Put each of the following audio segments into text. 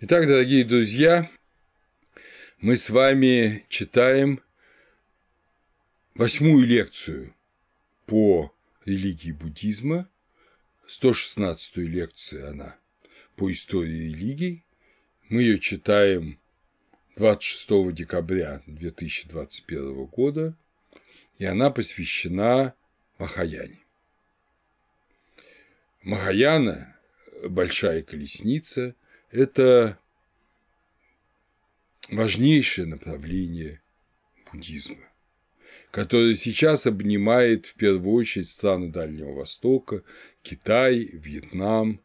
Итак, дорогие друзья, мы с вами читаем восьмую лекцию по религии буддизма, 116-ю лекцию она по истории религий. Мы ее читаем 26 декабря 2021 года, и она посвящена Махаяне. Махаяна, большая колесница, это важнейшее направление буддизма, которое сейчас обнимает в первую очередь страны Дальнего Востока, Китай, Вьетнам,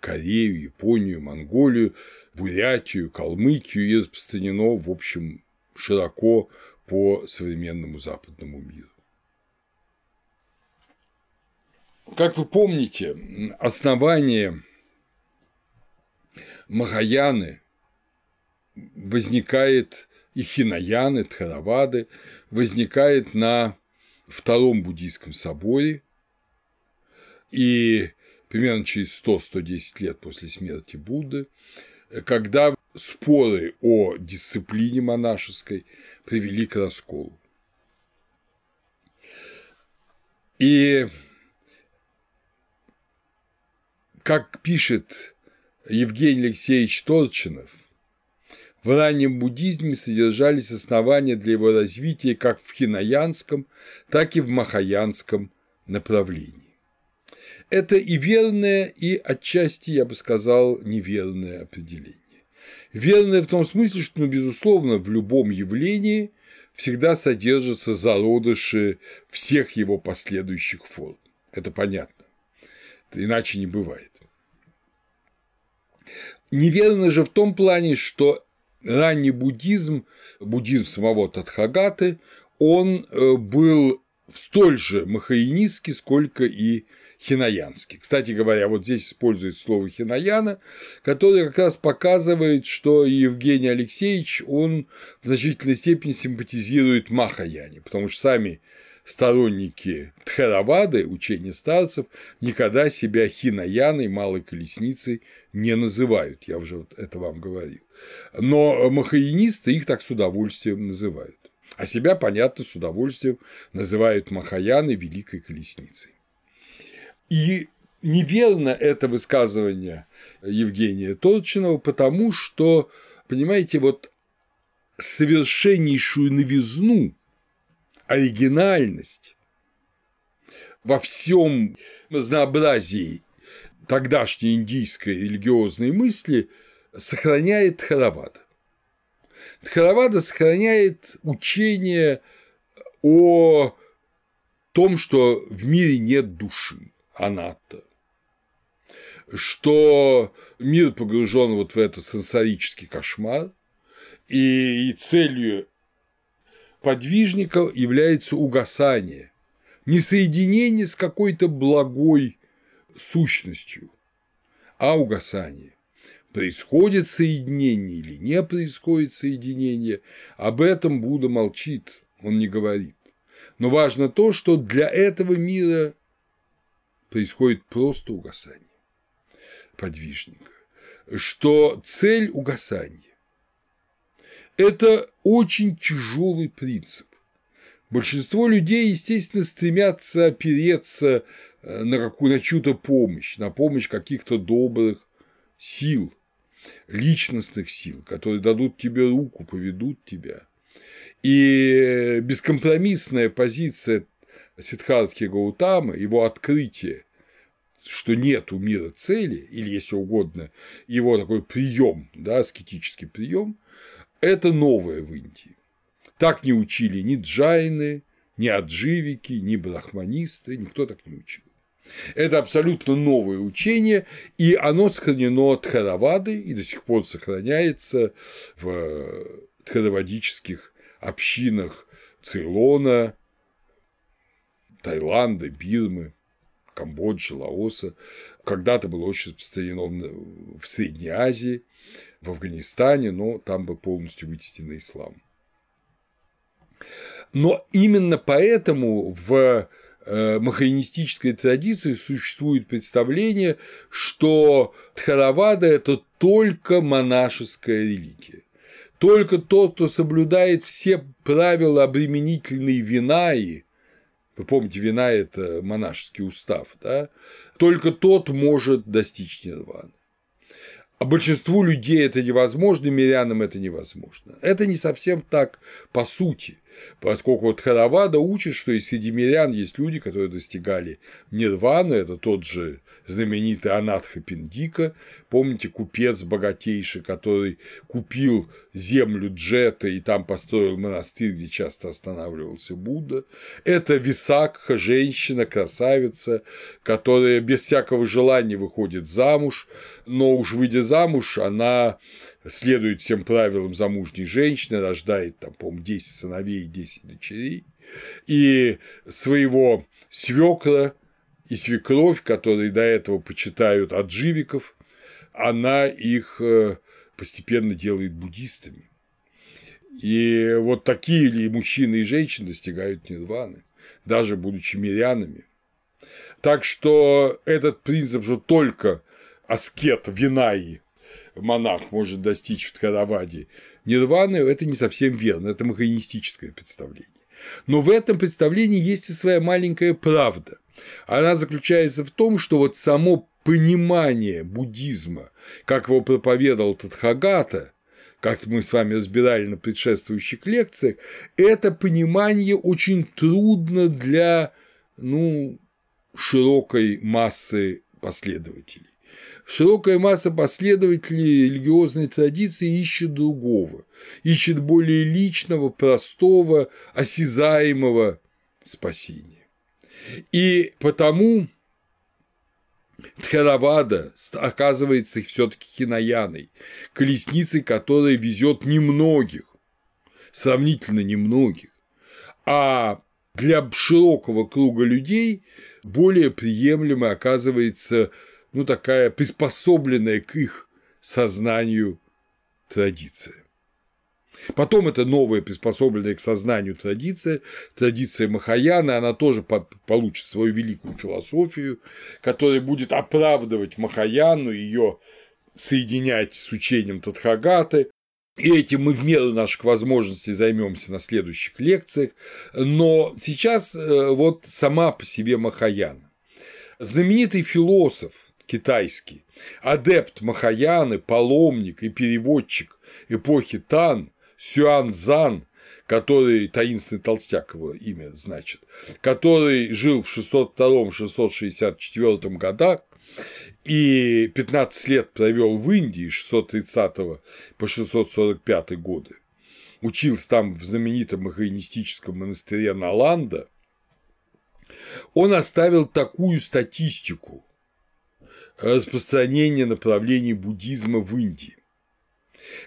Корею, Японию, Монголию, Бурятию, Калмыкию и распространено, в общем, широко по современному западному миру. Как вы помните, основание Махаяны возникает и Хинаяны, Тхаравады, возникает на Втором буддийском соборе, и примерно через 100-110 лет после смерти Будды, когда споры о дисциплине монашеской привели к расколу. И как пишет Евгений Алексеевич Торчинов, в раннем буддизме содержались основания для его развития как в хинаянском, так и в махаянском направлении. Это и верное, и отчасти, я бы сказал, неверное определение. Верное в том смысле, что, ну, безусловно, в любом явлении всегда содержатся зародыши всех его последующих форм. Это понятно. Иначе не бывает. Неверно же в том плане, что ранний буддизм, буддизм самого Тадхагаты, он э, был столь же махаинистский, сколько и хинаянский. Кстати говоря, вот здесь использует слово хинаяна, которое как раз показывает, что Евгений Алексеевич, он в значительной степени симпатизирует Махаяне, потому что сами сторонники Тхаравады, учения старцев, никогда себя хинаяной, малой колесницей не называют, я уже это вам говорил. Но махаинисты их так с удовольствием называют. А себя, понятно, с удовольствием называют Махаяны великой колесницей. И неверно это высказывание Евгения Торчинова, потому что, понимаете, вот совершеннейшую новизну, оригинальность во всем разнообразии тогдашней индийской религиозной мысли сохраняет Тхаравада. Тхаравада сохраняет учение о том, что в мире нет души, анатта, что мир погружен вот в этот сенсорический кошмар, и целью подвижника является угасание, не соединение с какой-то благой сущностью, а угасание. Происходит соединение или не происходит соединение, об этом Будда молчит, он не говорит. Но важно то, что для этого мира происходит просто угасание подвижника, что цель угасания – это очень тяжелый принцип. Большинство людей, естественно, стремятся опереться э, на какую на чью-то помощь, на помощь каких-то добрых сил, личностных сил, которые дадут тебе руку, поведут тебя. И бескомпромиссная позиция Сиддхартхи Гаутама, его открытие, что нет у мира цели, или, если угодно, его такой прием, да, аскетический прием, это новое в Индии. Так не учили ни джайны, ни адживики, ни брахманисты, никто так не учил. Это абсолютно новое учение, и оно сохранено от Харавады и до сих пор сохраняется в тхаравадических общинах Цейлона, Таиланда, Бирмы, Камбоджи, Лаоса. Когда-то было очень распространено в Средней Азии, в Афганистане, но там был полностью вытеснен ислам. Но именно поэтому в э, махаинистической традиции существует представление, что Тхаравада – это только монашеская религия. Только тот, кто соблюдает все правила обременительной винаи, вы помните, вина – это монашеский устав, да? Только тот может достичь нирваны. А большинству людей это невозможно, мирянам это невозможно. Это не совсем так по сути поскольку вот Харавада учит, что и среди мирян есть люди, которые достигали нирваны, это тот же знаменитый Анатха Пиндика, помните, купец богатейший, который купил землю Джета и там построил монастырь, где часто останавливался Будда, это Висакха, женщина, красавица, которая без всякого желания выходит замуж, но уж выйдя замуж, она следует всем правилам замужней женщины, рождает там, по-моему, 10 сыновей и 10 дочерей, и своего свекра и свекровь, которые до этого почитают отживиков, она их э, постепенно делает буддистами. И вот такие ли мужчины и женщины достигают нирваны, даже будучи мирянами. Так что этот принцип, что только аскет Винаи монах может достичь в Тхараваде нирваны, это не совсем верно, это махаинистическое представление. Но в этом представлении есть и своя маленькая правда. Она заключается в том, что вот само понимание буддизма, как его проповедовал Тадхагата, как мы с вами разбирали на предшествующих лекциях, это понимание очень трудно для ну, широкой массы последователей. Широкая масса последователей религиозной традиции ищет другого, ищет более личного, простого, осязаемого спасения. И потому Тхаравада оказывается все-таки хинаяной, колесницей, которая везет немногих, сравнительно немногих, а для широкого круга людей более приемлемой оказывается ну, такая приспособленная к их сознанию традиция. Потом это новая, приспособленная к сознанию традиция, традиция Махаяна, она тоже получит свою великую философию, которая будет оправдывать Махаяну, ее соединять с учением Тадхагаты, и этим мы в меру наших возможностей займемся на следующих лекциях. Но сейчас э, вот сама по себе Махаяна. Знаменитый философ китайский, адепт Махаяны, паломник и переводчик эпохи Тан Сюанзан, который, таинственный толстяк его имя значит, который жил в 602-664 годах и 15 лет провел в Индии с 630 по 645 годы, учился там в знаменитом махаинистическом монастыре Наланда, он оставил такую статистику распространения направлений буддизма в Индии.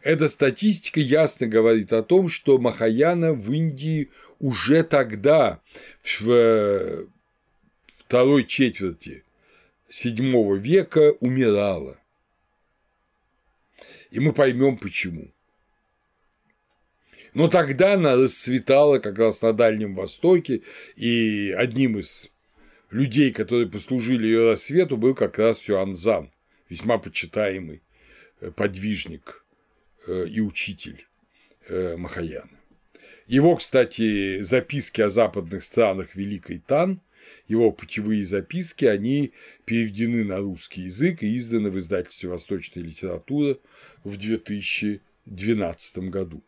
Эта статистика ясно говорит о том, что Махаяна в Индии уже тогда, в второй четверти VII века, умирала. И мы поймем почему. Но тогда она расцветала как раз на Дальнем Востоке, и одним из людей, которые послужили ее рассвету, был как раз Сюанзан, весьма почитаемый э, подвижник э, и учитель э, Махаяны. Его, кстати, записки о западных странах Великой Тан, его путевые записки, они переведены на русский язык и изданы в издательстве «Восточная литература» в 2012 году.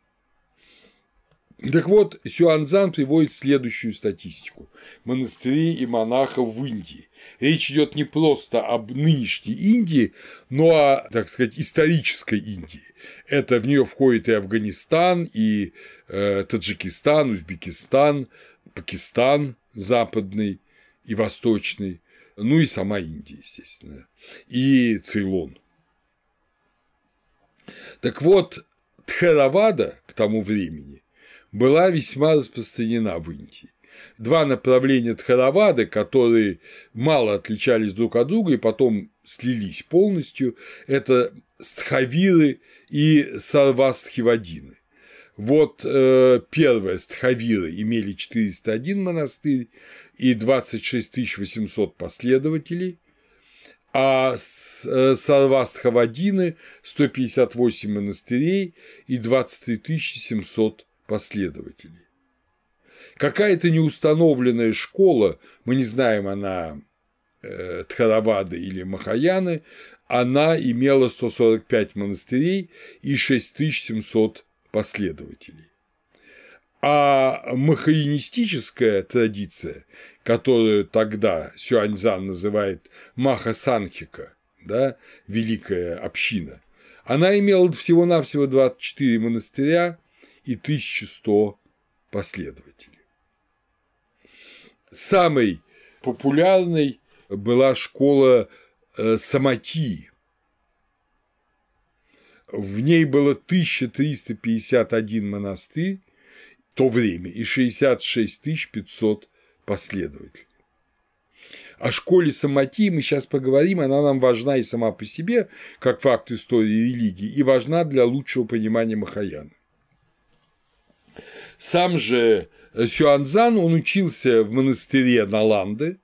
Так вот, Сюанзан приводит следующую статистику монастырей и монахов в Индии. Речь идет не просто об нынешней Индии, но о, так сказать, исторической Индии. Это в нее входит и Афганистан, и э, Таджикистан, Узбекистан, Пакистан западный и восточный, ну и сама Индия, естественно, и Цейлон. Так вот, Тхаравада к тому времени была весьма распространена в Индии. Два направления Тхаравады, которые мало отличались друг от друга и потом слились полностью, это стхавиры и сарвастхивадины. Вот э, первое Стхавиры имели 401 монастырь и 26 800 последователей, а э, Сарвастхавадины 158 монастырей и 23 700 последователей. Какая-то неустановленная школа, мы не знаем, она э, Тхаравады или Махаяны, она имела 145 монастырей и 6700 последователей. А махаинистическая традиция, которую тогда Сюаньзан называет Маха-Санхика, да, великая община, она имела всего-навсего 24 монастыря и 1100 последователей. Самой популярной была школа Э, Саматии. В ней было 1351 монастырь в то время и 66 500 последователей. О школе Саматии мы сейчас поговорим, она нам важна и сама по себе, как факт истории религии, и важна для лучшего понимания Махаяна. Сам же Сюанзан, он учился в монастыре Наланды,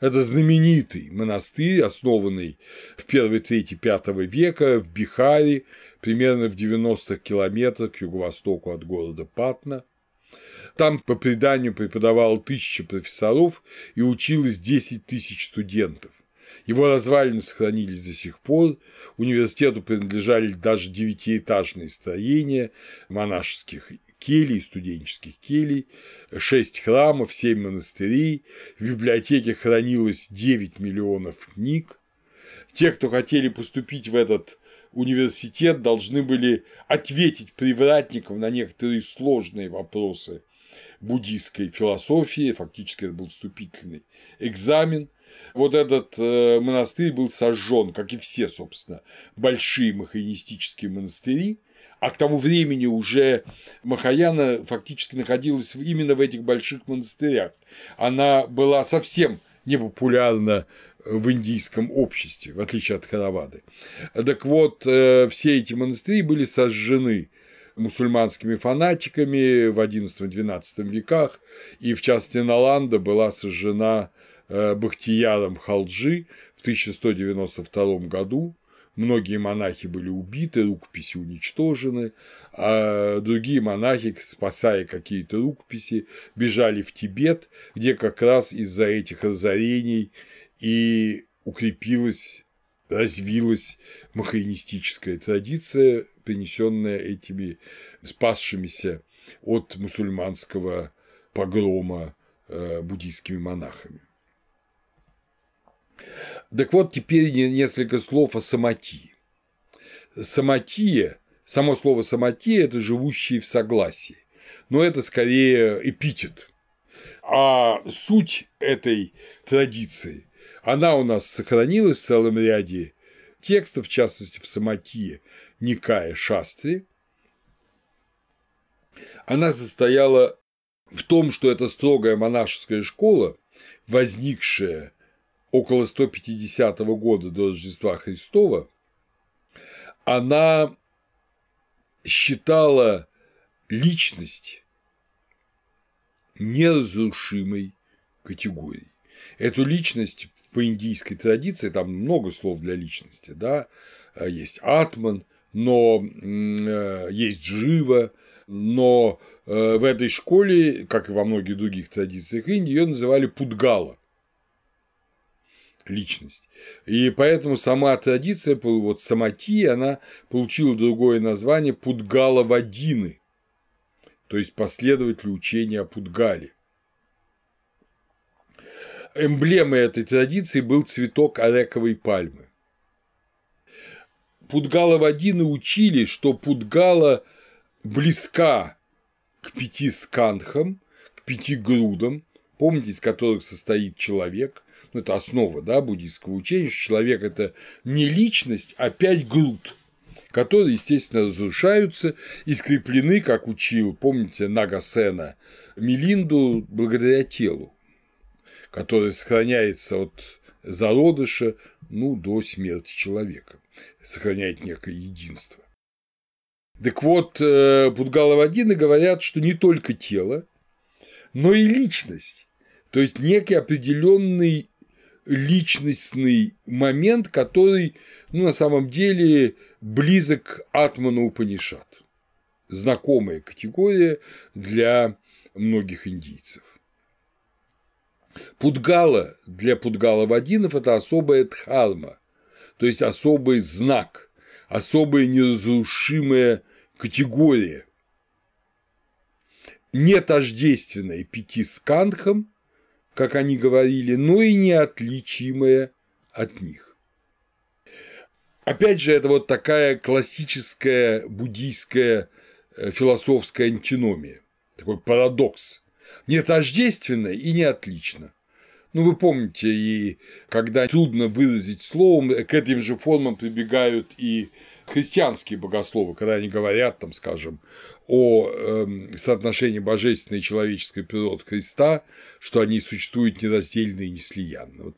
это знаменитый монастырь, основанный в первой трети V века в Бихаре, примерно в 90 километрах к юго-востоку от города Патна. Там по преданию преподавал тысячи профессоров и училось 10 тысяч студентов. Его развалины сохранились до сих пор, университету принадлежали даже девятиэтажные строения монашеских келий, студенческих келей, шесть храмов, семь монастырей, в библиотеке хранилось 9 миллионов книг. Те, кто хотели поступить в этот университет, должны были ответить привратникам на некоторые сложные вопросы буддийской философии, фактически это был вступительный экзамен. Вот этот э, монастырь был сожжен, как и все, собственно, большие махаинистические монастыри, а к тому времени уже Махаяна фактически находилась именно в этих больших монастырях. Она была совсем непопулярна в индийском обществе, в отличие от Харавады. Так вот, э, все эти монастыри были сожжены мусульманскими фанатиками в XI-XII веках, и в частности Наланда была сожжена э, Бахтияром Халджи в 1192 году, Многие монахи были убиты, рукописи уничтожены, а другие монахи, спасая какие-то рукописи, бежали в Тибет, где как раз из-за этих разорений и укрепилась, развилась махаинистическая традиция, принесенная этими спасшимися от мусульманского погрома э, буддийскими монахами. Так вот, теперь несколько слов о самотии. Самотия, само слово самотия – это живущие в согласии, но это скорее эпитет. А суть этой традиции, она у нас сохранилась в целом ряде текстов, в частности, в самотие Никая Шастри. Она состояла в том, что это строгая монашеская школа, возникшая около 150 года до Рождества Христова, она считала личность неразрушимой категорией. Эту личность по индийской традиции, там много слов для личности, да, есть атман, но э, есть жива, но э, в этой школе, как и во многих других традициях Индии, ее называли пудгала личность. И поэтому сама традиция, вот самати, она получила другое название Пудгала Вадины, то есть последователь учения о Пудгале. Эмблемой этой традиции был цветок орековой пальмы. Пудгала Вадины учили, что Пудгала близка к пяти скандхам, к пяти грудам, помните, из которых состоит человек, ну, это основа да, буддийского учения, что человек – это не личность, а пять груд, которые, естественно, разрушаются и скреплены, как учил, помните, Нагасена Милинду, благодаря телу, которое сохраняется от зародыша ну, до смерти человека, сохраняет некое единство. Так вот, э, Пудгаловодины говорят, что не только тело, но и личность, то есть некий определенный личностный момент, который ну, на самом деле близок Атману Упанишат. Знакомая категория для многих индийцев. Пудгала для Пудгала-Вадинов – это особая дхарма, то есть особый знак, особая неразрушимая категория, не тождественная пяти скандхам, как они говорили, но и неотличимая от них. Опять же, это вот такая классическая буддийская э, философская антиномия, такой парадокс. Не тождественно и не отлично. Ну, вы помните, и когда трудно выразить словом, к этим же формам прибегают и христианские богословы, когда они говорят, там, скажем, о э, соотношении божественной и человеческой природы Христа, что они существуют нераздельно и неслиянно. Вот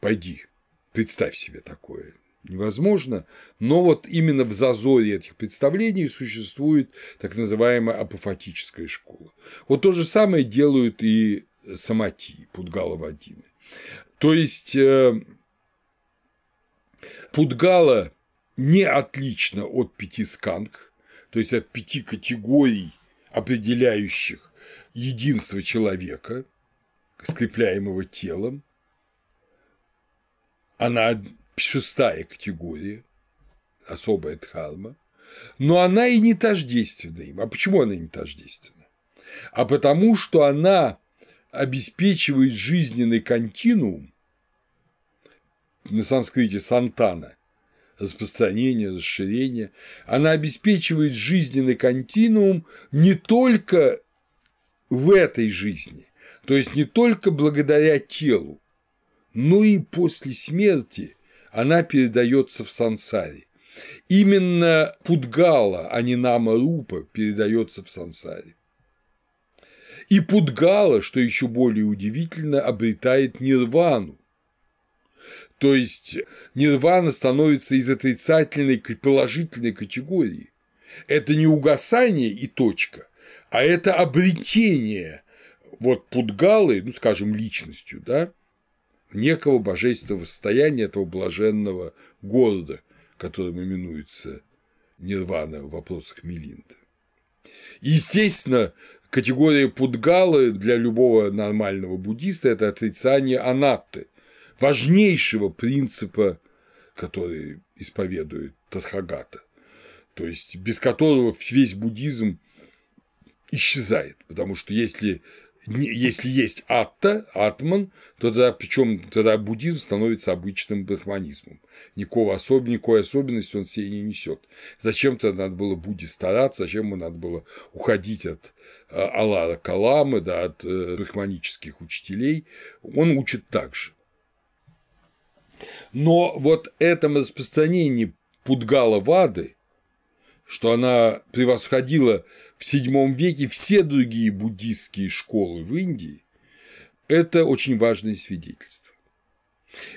пойди, представь себе такое. Невозможно, но вот именно в зазоре этих представлений существует так называемая апофатическая школа. Вот то же самое делают и самати, Пудгала-Вадины. То есть э, Пудгала не отлично от пяти сканг, то есть от пяти категорий, определяющих единство человека, скрепляемого телом. Она шестая категория, особая дхарма, но она и не тождественна им. А почему она не тождественна? А потому что она обеспечивает жизненный континуум на санскрите сантана распространение, расширение, она обеспечивает жизненный континуум не только в этой жизни, то есть не только благодаря телу, но и после смерти она передается в сансаре. Именно Пудгала, а не Нама Рупа, передается в сансаре. И Пудгала, что еще более удивительно, обретает нирвану, то есть нирвана становится из отрицательной к положительной категории. Это не угасание и точка, а это обретение вот Пудгалы, ну, скажем, личностью, да, некого божественного состояния этого блаженного города, которым именуется нирвана в вопросах Мелинда. естественно, категория Пудгалы для любого нормального буддиста – это отрицание анатты, важнейшего принципа, который исповедует Тадхагата, то есть без которого весь буддизм исчезает, потому что если если есть атта, атман, то тогда, причем тогда буддизм становится обычным брахманизмом. Никакого особ... Никакой особенности он себе не несет. Зачем-то надо было Будде стараться, зачем ему надо было уходить от а, Алара Каламы, да, от э, брахманических учителей. Он учит так же. Но вот этом распространении Пудгала Вады, что она превосходила в VII веке все другие буддистские школы в Индии, это очень важное свидетельство.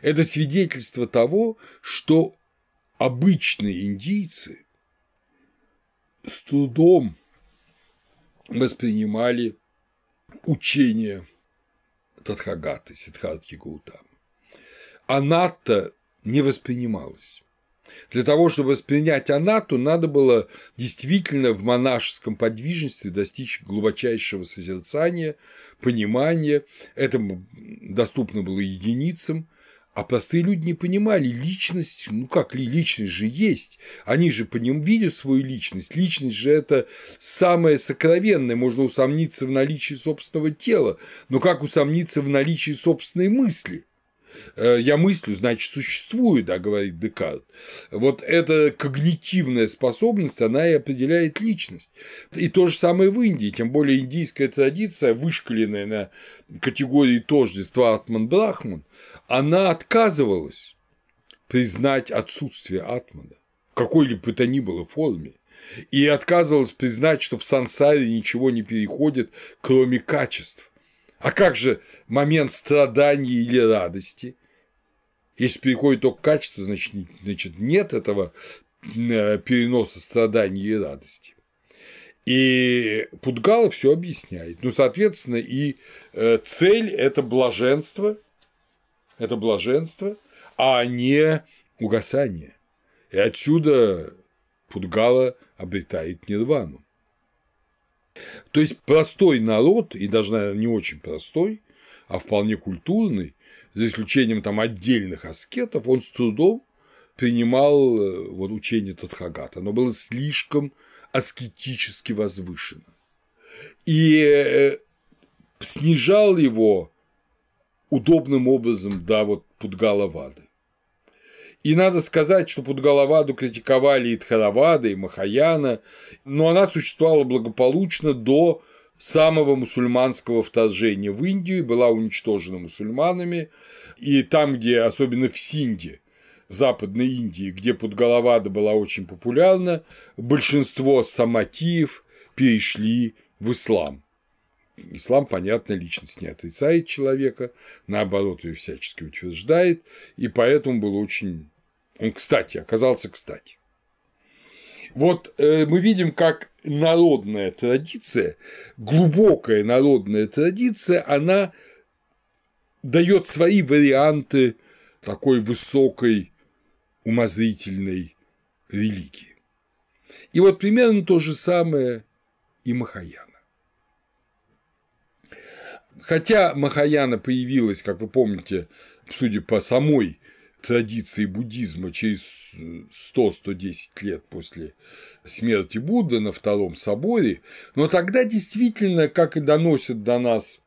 Это свидетельство того, что обычные индийцы с трудом воспринимали учение Тадхагаты, Сиддхартхи Гаутамы анатта не воспринималась. Для того, чтобы воспринять анату, надо было действительно в монашеском подвижничестве достичь глубочайшего созерцания, понимания. Этому доступно было единицам, а простые люди не понимали личность, ну как ли личность же есть, они же по ним видят свою личность, личность же это самое сокровенное, можно усомниться в наличии собственного тела, но как усомниться в наличии собственной мысли – я мыслю, значит, существую, да, говорит Декарт. Вот эта когнитивная способность, она и определяет личность. И то же самое в Индии, тем более индийская традиция, вышкаленная на категории тождества Атман-Брахман, она отказывалась признать отсутствие Атмана в какой-либо бы то ни было форме и отказывалась признать, что в сансаре ничего не переходит, кроме качеств. А как же момент страдания или радости? Если переходит только качество, значит, значит нет этого э, переноса страданий и радости. И Пудгала все объясняет. Ну, соответственно, и э, цель – это блаженство, это блаженство, а не угасание. И отсюда Пудгала обретает нирвану. То есть простой народ, и даже, наверное, не очень простой, а вполне культурный, за исключением там отдельных аскетов, он с трудом принимал э, вот учение Тадхагата. Оно было слишком аскетически возвышено. И э, снижал его удобным образом до вот Пудгалавады. И надо сказать, что Пудгалаваду критиковали и Тхаравада, и Махаяна, но она существовала благополучно до самого мусульманского вторжения в Индию, была уничтожена мусульманами, и там, где, особенно в Синде, в Западной Индии, где Пудгалавада была очень популярна, большинство саматиев перешли в ислам. Ислам, понятно, личность не отрицает человека, наоборот, ее всячески утверждает, и поэтому был очень он, кстати, оказался кстати. Вот э, мы видим, как народная традиция, глубокая народная традиция, она дает свои варианты такой высокой умозрительной религии. И вот примерно то же самое и Махаяна. Хотя Махаяна появилась, как вы помните, судя по самой традиции буддизма через 100-110 лет после смерти Будды на Втором соборе, но тогда действительно, как и доносят до нас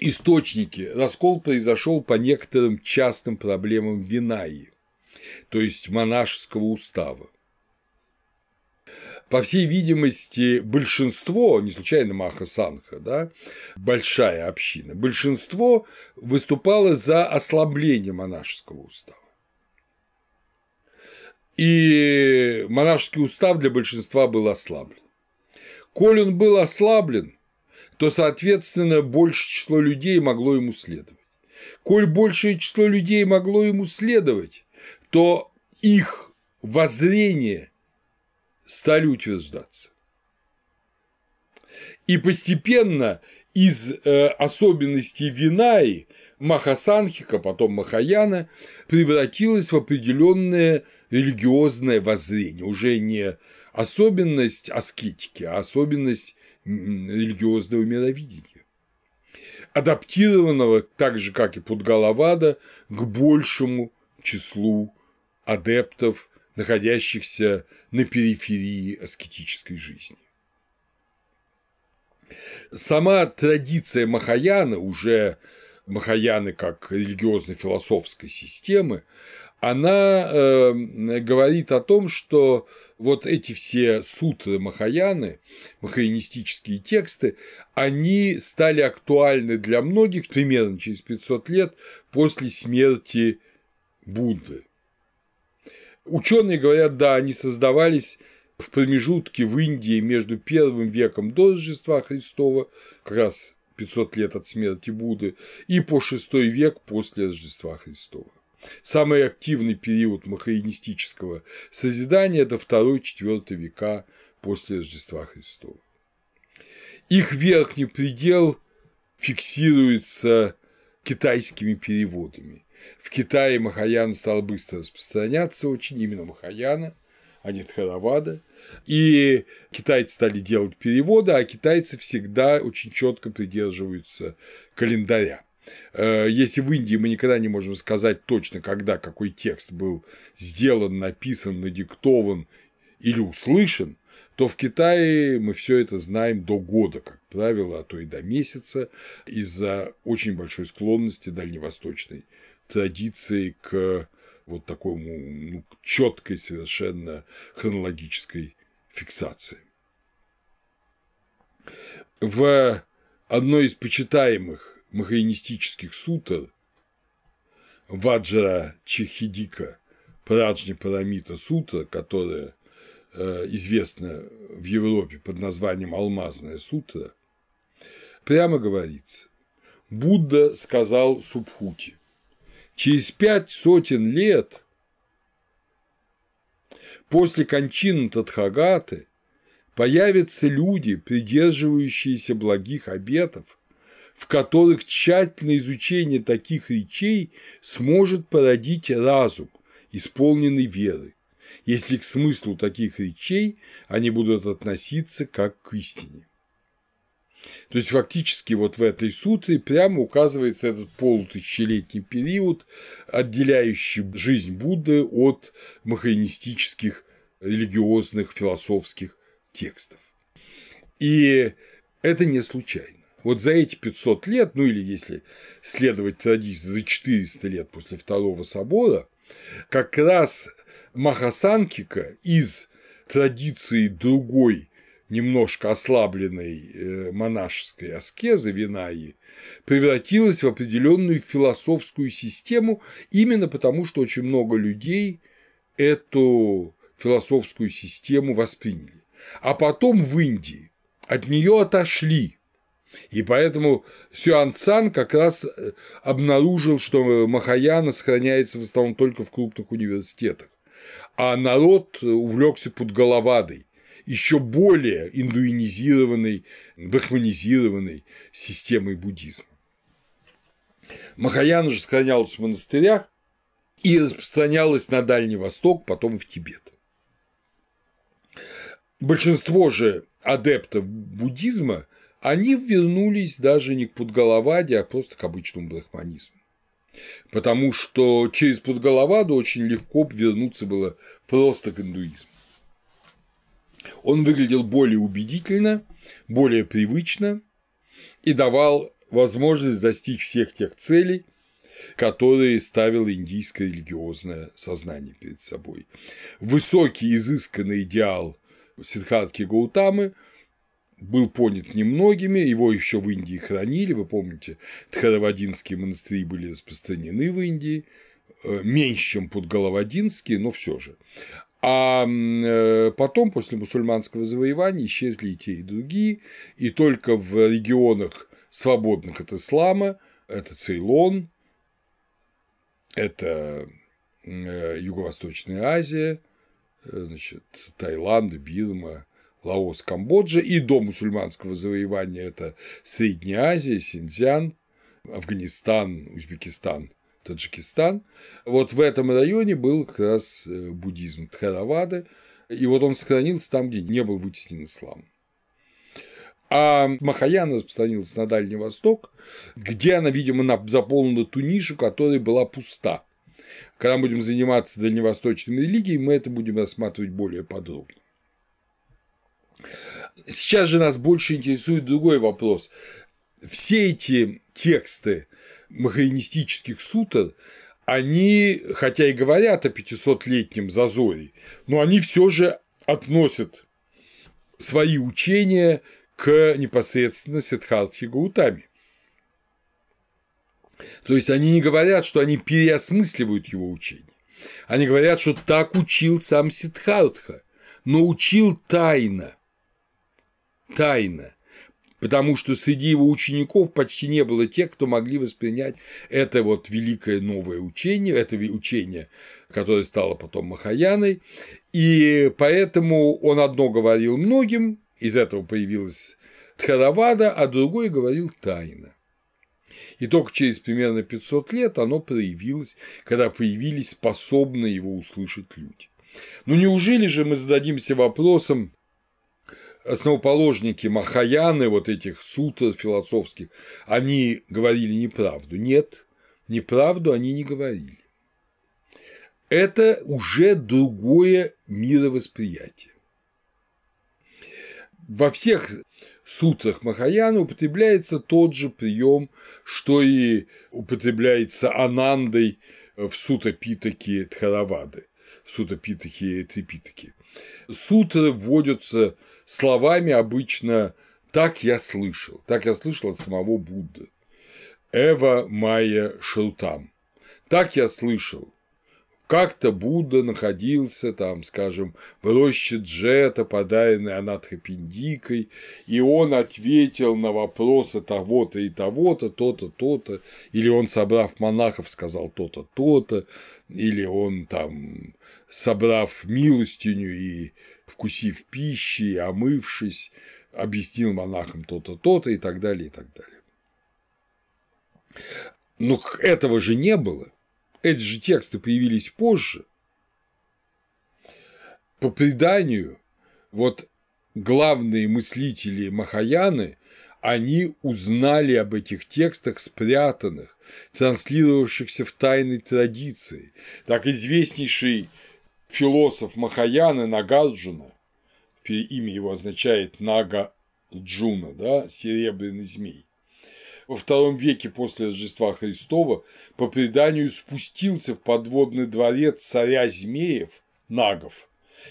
источники, раскол произошел по некоторым частным проблемам Винаи, то есть монашеского устава. По всей видимости, большинство, не случайно Маха Санха, да, большая община, большинство выступало за ослабление монашеского устава. И монашеский устав для большинства был ослаблен. Коль он был ослаблен, то, соответственно, большее число людей могло ему следовать. Коль большее число людей могло ему следовать, то их воззрение стали утверждаться. И постепенно из э, особенностей Винаи Махасанхика, потом Махаяна, превратилась в определенное религиозное воззрение, уже не особенность аскетики, а особенность религиозного мировидения, адаптированного так же, как и Пудгалавада, к большему числу адептов находящихся на периферии аскетической жизни. Сама традиция Махаяна, уже Махаяны как религиозно-философской системы, она э, говорит о том, что вот эти все сутры Махаяны, махаянистические тексты, они стали актуальны для многих примерно через 500 лет после смерти Будды. Ученые говорят, да, они создавались в промежутке в Индии между первым веком до Рождества Христова, как раз 500 лет от смерти Будды, и по шестой век после Рождества Христова. Самый активный период махаинистического созидания – это второй-четвертый века после Рождества Христова. Их верхний предел фиксируется китайскими переводами. В Китае Махаяна стал быстро распространяться очень, именно Махаяна, а не Тхаравада. И китайцы стали делать переводы, а китайцы всегда очень четко придерживаются календаря. Э, если в Индии мы никогда не можем сказать точно, когда какой текст был сделан, написан, надиктован или услышан, то в Китае мы все это знаем до года, как правило, а то и до месяца, из-за очень большой склонности дальневосточной традиции к вот такому ну, четкой совершенно хронологической фиксации. В одной из почитаемых махаинистических сутр Ваджра Чехидика Праджни Парамита Сутра, которая э, известна в Европе под названием Алмазная сутра, прямо говорится, Будда сказал Субхути, Через пять сотен лет После кончины Тадхагаты появятся люди, придерживающиеся благих обетов, в которых тщательное изучение таких речей сможет породить разум, исполненный веры, если к смыслу таких речей они будут относиться как к истине. То есть фактически вот в этой сутре прямо указывается этот полутысячелетний период, отделяющий жизнь Будды от махаинистических религиозных философских текстов. И это не случайно. Вот за эти 500 лет, ну или если следовать традиции, за 400 лет после Второго собора, как раз Махасанкика из традиции другой немножко ослабленной э, монашеской аскезы Винаи превратилась в определенную философскую систему именно потому, что очень много людей эту философскую систему восприняли. А потом в Индии от нее отошли. И поэтому Сюан Цан как раз э, обнаружил, что Махаяна сохраняется в основном только в крупных университетах, а народ увлекся под головадой еще более индуинизированной, брахманизированной системой буддизма. Махаяна же сохранялась в монастырях и распространялась на Дальний Восток, потом в Тибет. Большинство же адептов буддизма, они вернулись даже не к Пудгалаваде, а просто к обычному брахманизму. Потому что через Пудгалаваду очень легко вернуться было просто к индуизму. Он выглядел более убедительно, более привычно и давал возможность достичь всех тех целей, которые ставило индийское религиозное сознание перед собой. Высокий изысканный идеал Сиддхартхи Гаутамы был понят немногими, его еще в Индии хранили, вы помните, Тхаравадинские монастыри были распространены в Индии, э, меньше, чем Пудгалавадинские, но все же. А э, потом, после мусульманского завоевания, исчезли и те, и другие, и только в регионах, свободных от ислама, это Цейлон, это э, Юго-Восточная Азия, э, значит, Таиланд, Бирма, Лаос, Камбоджа, и до мусульманского завоевания это Средняя Азия, Синьцзян, Афганистан, Узбекистан Таджикистан. Вот в этом районе был как раз э, буддизм Тхаравада, и вот он сохранился там, где не был вытеснен ислам. А Махаяна распространилась на Дальний Восток, где она, видимо, заполнила ту нишу, которая была пуста. Когда мы будем заниматься дальневосточной религией, мы это будем рассматривать более подробно. Сейчас же нас больше интересует другой вопрос. Все эти тексты махаинистических сутр, они, хотя и говорят о 500-летнем зазоре, но они все же относят свои учения к непосредственно Сиддхартхе Гаутами. То есть они не говорят, что они переосмысливают его учение. Они говорят, что так учил сам Сиддхартха, но учил тайно. Тайно потому что среди его учеников почти не было тех, кто могли воспринять это вот великое новое учение, это учение, которое стало потом Махаяной, и поэтому он одно говорил многим, из этого появилась Тхаравада, а другой говорил тайно. И только через примерно 500 лет оно проявилось, когда появились способные его услышать люди. Но неужели же мы зададимся вопросом, основоположники Махаяны, вот этих сутр философских, они говорили неправду. Нет, неправду они не говорили. Это уже другое мировосприятие. Во всех сутрах Махаяны употребляется тот же прием, что и употребляется Анандой в сута Питаки Тхаравады, в сута Питаки Трипитаки. Сутры вводятся словами обычно «так я слышал», так я слышал от самого Будды. Эва Майя Шелтам. Так я слышал, как-то Будда находился там, скажем, в роще Джета, подаренной Анатхапиндикой, и он ответил на вопросы того-то и того-то, то-то, то-то, или он, собрав монахов, сказал то-то, то-то, или он там, собрав милостиню и вкусив пищи, омывшись, объяснил монахам то-то, то-то и так далее, и так далее. Но этого же не было – эти же тексты появились позже. По преданию, вот главные мыслители Махаяны, они узнали об этих текстах спрятанных, транслировавшихся в тайной традиции. Так известнейший философ Махаяны Нагарджуна, имя его означает Нага Джуна, да, серебряный змей, во втором веке после Рождества Христова по преданию спустился в подводный дворец царя змеев Нагов,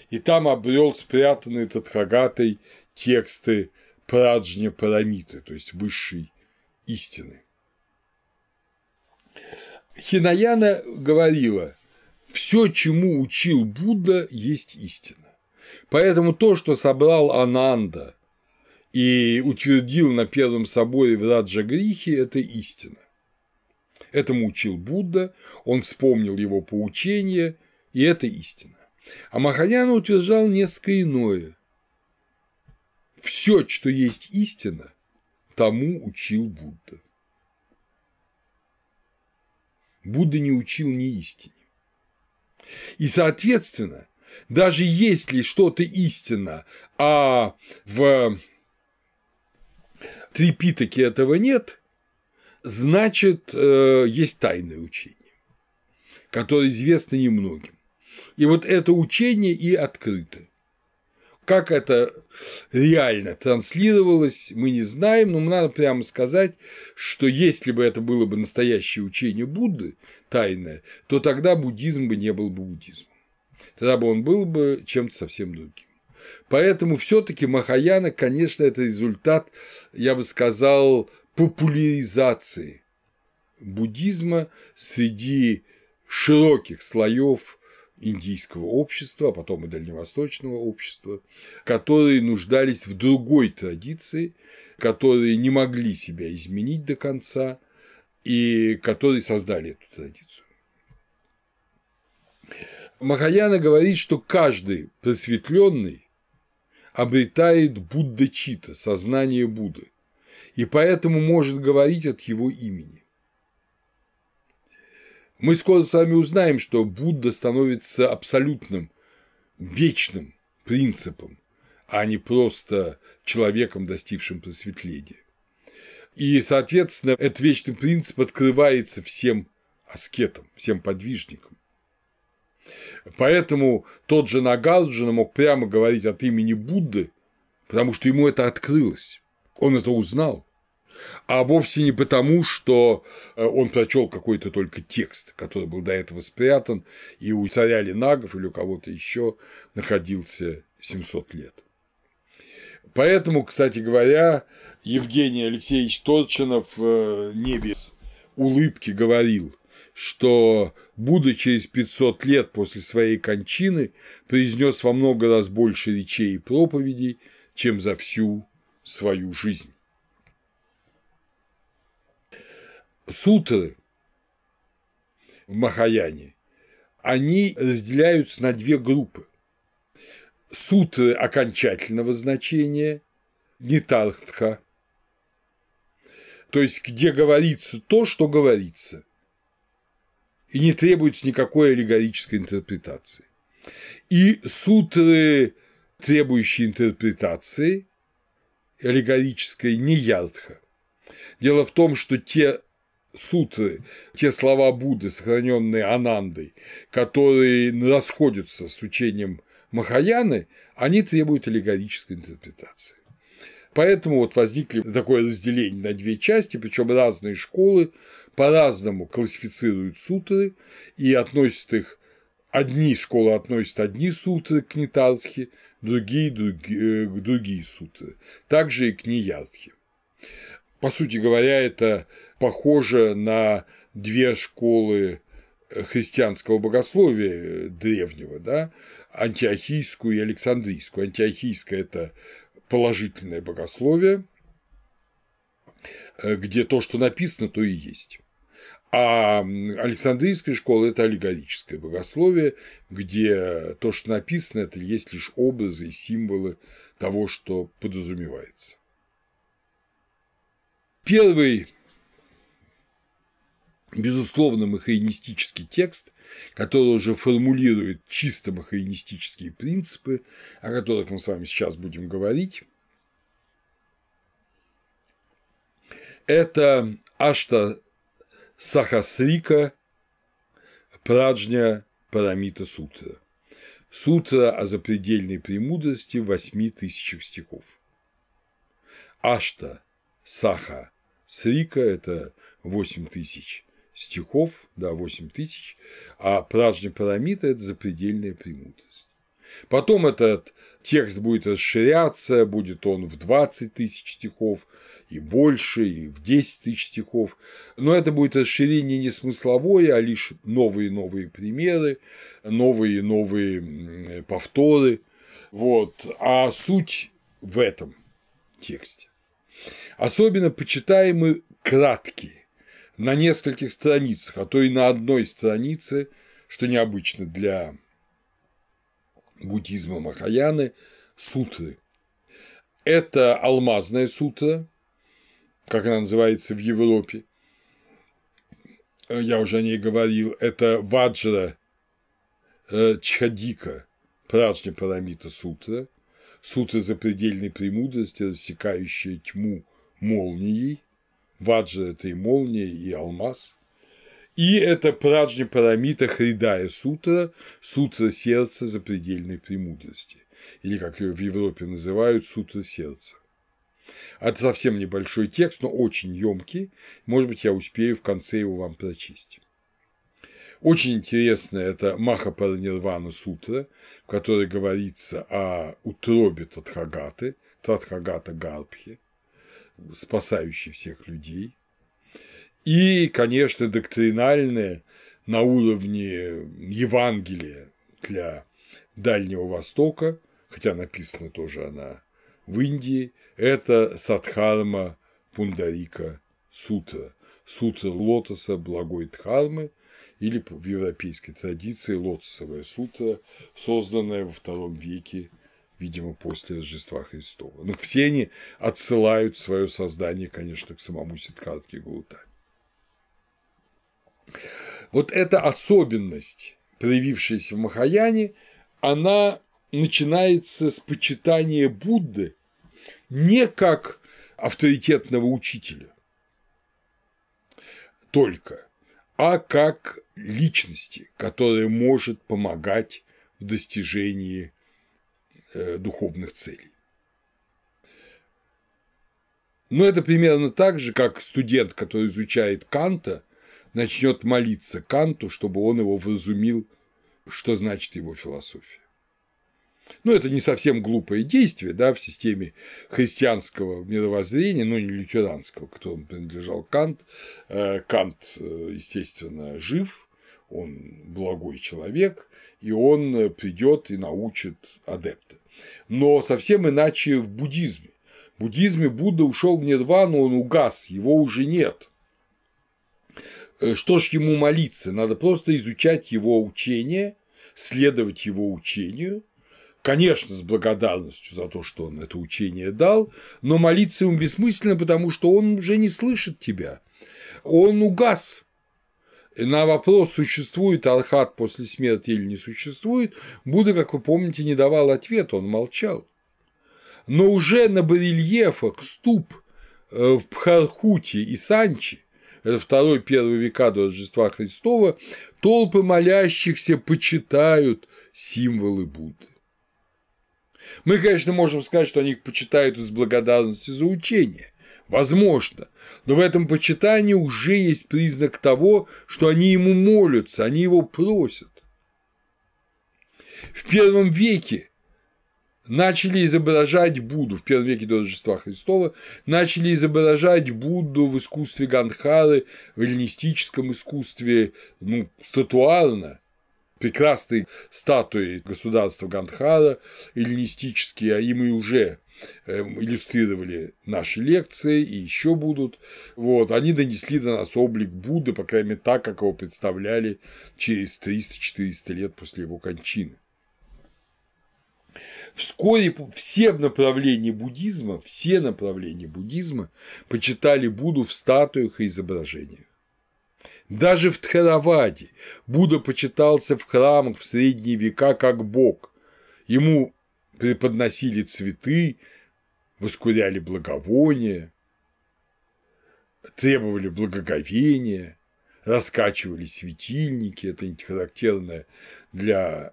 и там обрел спрятанные Тадхагатой тексты Праджня Парамиты, то есть высшей истины. Хинаяна говорила, все, чему учил Будда, есть истина. Поэтому то, что собрал Ананда и утвердил на Первом соборе в Раджагрихе – это истина. Этому учил Будда, он вспомнил его поучение, и это истина. А Махаяна утверждал несколько иное. Все, что есть истина, тому учил Будда. Будда не учил ни истине. И, соответственно, даже если что-то истина, а в Трипитаки этого нет, значит, э, есть тайное учение, которое известно немногим. И вот это учение и открыто. Как это реально транслировалось, мы не знаем, но надо прямо сказать, что если бы это было бы настоящее учение Будды, тайное, то тогда буддизм бы не был бы буддизмом. Тогда бы он был бы чем-то совсем другим. Поэтому все-таки Махаяна, конечно, это результат, я бы сказал, популяризации буддизма среди широких слоев индийского общества, а потом и дальневосточного общества, которые нуждались в другой традиции, которые не могли себя изменить до конца и которые создали эту традицию. Махаяна говорит, что каждый просветленный обретает Будда-чита, сознание Будды, и поэтому может говорить от его имени. Мы скоро с вами узнаем, что Будда становится абсолютным, вечным принципом, а не просто человеком, достигшим просветления. И, соответственно, этот вечный принцип открывается всем аскетам, всем подвижникам. Поэтому тот же Нагарджуна мог прямо говорить от имени Будды, потому что ему это открылось, он это узнал, а вовсе не потому, что э, он прочел какой-то только текст, который был до этого спрятан, и у царя Ленагов или у кого-то еще находился 700 лет. Поэтому, кстати говоря, Евгений Алексеевич Торчинов э, не без улыбки говорил, что Будда через 500 лет после своей кончины произнес во много раз больше речей и проповедей, чем за всю свою жизнь. Сутры в Махаяне, они разделяются на две группы. Сутры окончательного значения, нитартха, то есть где говорится то, что говорится – и не требуется никакой аллегорической интерпретации. И сутры, требующие интерпретации, аллегорической не ядха. Дело в том, что те сутры, те слова Будды, сохраненные Анандой, которые расходятся с учением Махаяны, они требуют аллегорической интерпретации. Поэтому вот возникли такое разделение на две части, причем разные школы по-разному классифицируют сутры и относят их Одни школы относят одни сутры к Нитартхе, другие – другие, э, другие сутры, также и к Нияртхе. По сути говоря, это похоже на две школы христианского богословия древнего, да, антиохийскую и александрийскую. Антиохийская – это положительное богословие, где то, что написано, то и есть. А Александрийская школа – это аллегорическое богословие, где то, что написано, это есть лишь образы и символы того, что подразумевается. Первый безусловно, махаинистический текст, который уже формулирует чисто махаинистические принципы, о которых мы с вами сейчас будем говорить, это Ашта Сахасрика Праджня Парамита Сутра. Сутра о запредельной премудрости в восьми тысячах стихов. Ашта Саха Срика – это восемь тысяч стихов, да, 8 тысяч, а Праджня Парамита – это запредельная премудрость. Потом этот текст будет расширяться, будет он в 20 тысяч стихов, и больше, и в 10 тысяч стихов, но это будет расширение не смысловое, а лишь новые и новые примеры, новые и новые повторы, вот, а суть в этом тексте. Особенно почитаемы краткие, на нескольких страницах, а то и на одной странице, что необычно для буддизма Махаяны, сутры. Это алмазная сутра, как она называется в Европе, я уже о ней говорил, это Ваджра э, Чхадика, Пражня Парамита Сутра, сутра запредельной премудрости, рассекающая тьму молнией, Ваджа – это и молния, и алмаз. И это Праджни Парамита Хридая Сутра, Сутра сердца запредельной премудрости, или, как ее в Европе называют, Сутра сердца. Это совсем небольшой текст, но очень емкий. Может быть, я успею в конце его вам прочесть. Очень интересно это Маха Паранирвана Сутра, в которой говорится о утробе Татхагаты, Татхагата Гарбхи, спасающий всех людей. И, конечно, доктринальное на уровне Евангелия для Дальнего Востока, хотя написано тоже она в Индии, это Садхарма Пундарика Сутра, Сутра лотоса благой Дхармы, или в европейской традиции лотосовая сутра, созданная во втором веке видимо, после Рождества Христова. Ну, все они отсылают свое создание, конечно, к самому Сиддхартхе Гаутаме. Вот эта особенность, проявившаяся в Махаяне, она начинается с почитания Будды не как авторитетного учителя только, а как личности, которая может помогать в достижении духовных целей. Но это примерно так же, как студент, который изучает Канта, начнет молиться Канту, чтобы он его вразумил, что значит его философия. Ну, это не совсем глупое действие, да, в системе христианского мировоззрения, но не лютеранского, к которому принадлежал Кант. Э, Кант, э, естественно, жив, он благой человек, и он придет и научит адепта. Но совсем иначе в буддизме. В буддизме Будда ушел в нирвану, он угас, его уже нет. Э, что ж ему молиться? Надо просто изучать его учение, следовать его учению, конечно, с благодарностью за то, что он это учение дал, но молиться ему бессмысленно, потому что он уже не слышит тебя. Он угас, на вопрос, существует архат после смерти или не существует, Будда, как вы помните, не давал ответа, он молчал. Но уже на барельефах ступ э, в Пхархуте и Санчи, это второй первый века до Рождества Христова, толпы молящихся почитают символы Будды. Мы, конечно, можем сказать, что они их почитают из благодарности за учение, Возможно, но в этом почитании уже есть признак того, что они ему молятся, они его просят. В первом веке начали изображать Будду в первом веке до Рождества Христова, начали изображать Будду в искусстве Гандхары, в эллинистическом искусстве, ну, статуарно, прекрасные статуи государства Гандхара, эллинистические, а им и уже эм, иллюстрировали наши лекции и еще будут. Вот, они донесли до нас облик Будды, по крайней мере, так, как его представляли через 300-400 лет после его кончины. Вскоре все направления буддизма, все направления буддизма почитали Будду в статуях и изображениях. Даже в Тхараваде Будда почитался в храмах в средние века как бог. Ему преподносили цветы, воскуряли благовония, требовали благоговения, раскачивали светильники, это не характерно для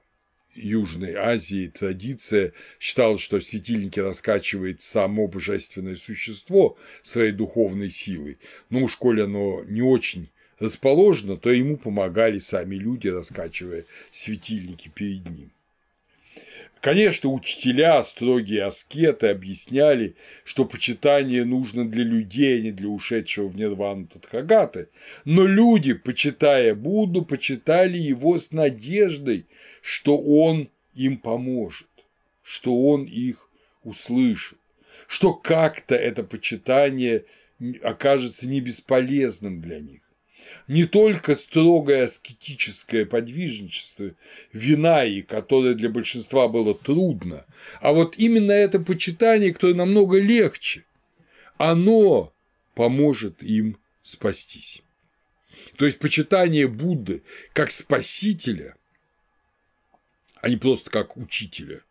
Южной Азии традиция. Считала, что светильники раскачивает само божественное существо своей духовной силой, но уж коли оно не очень расположено, то ему помогали сами люди, раскачивая светильники перед ним. Конечно, учителя, строгие аскеты объясняли, что почитание нужно для людей, а не для ушедшего в нирвану Тадхагаты, но люди, почитая Будду, почитали его с надеждой, что он им поможет, что он их услышит, что как-то это почитание окажется не бесполезным для них не только строгое аскетическое подвижничество Винаи, которое для большинства было трудно, а вот именно это почитание, которое намного легче, оно поможет им спастись. То есть почитание Будды как спасителя, а не просто как учителя,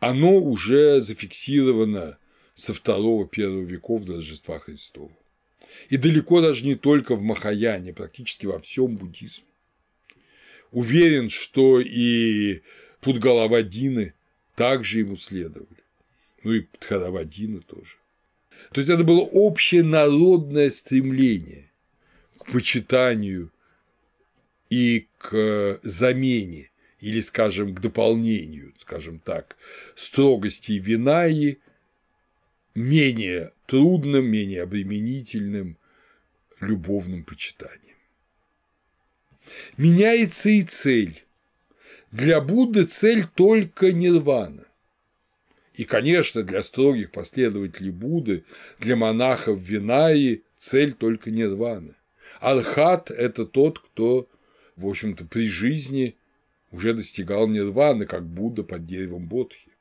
оно уже зафиксировано со второго-первого веков до Рождества Христова. И далеко даже не только в Махаяне, практически во всем буддизме. Уверен, что и Пудгалавадины также ему следовали. Ну и Тхаравадины тоже. То есть это было общее народное стремление к почитанию и к замене или, скажем, к дополнению, скажем так, строгости Винаи менее трудным, менее обременительным любовным почитанием. Меняется и цель. Для Будды цель только нирвана. И, конечно, для строгих последователей Будды, для монахов Винаи цель только нирвана. Архат – это тот, кто, в общем-то, при жизни уже достигал нирваны, как Будда под деревом Бодхи,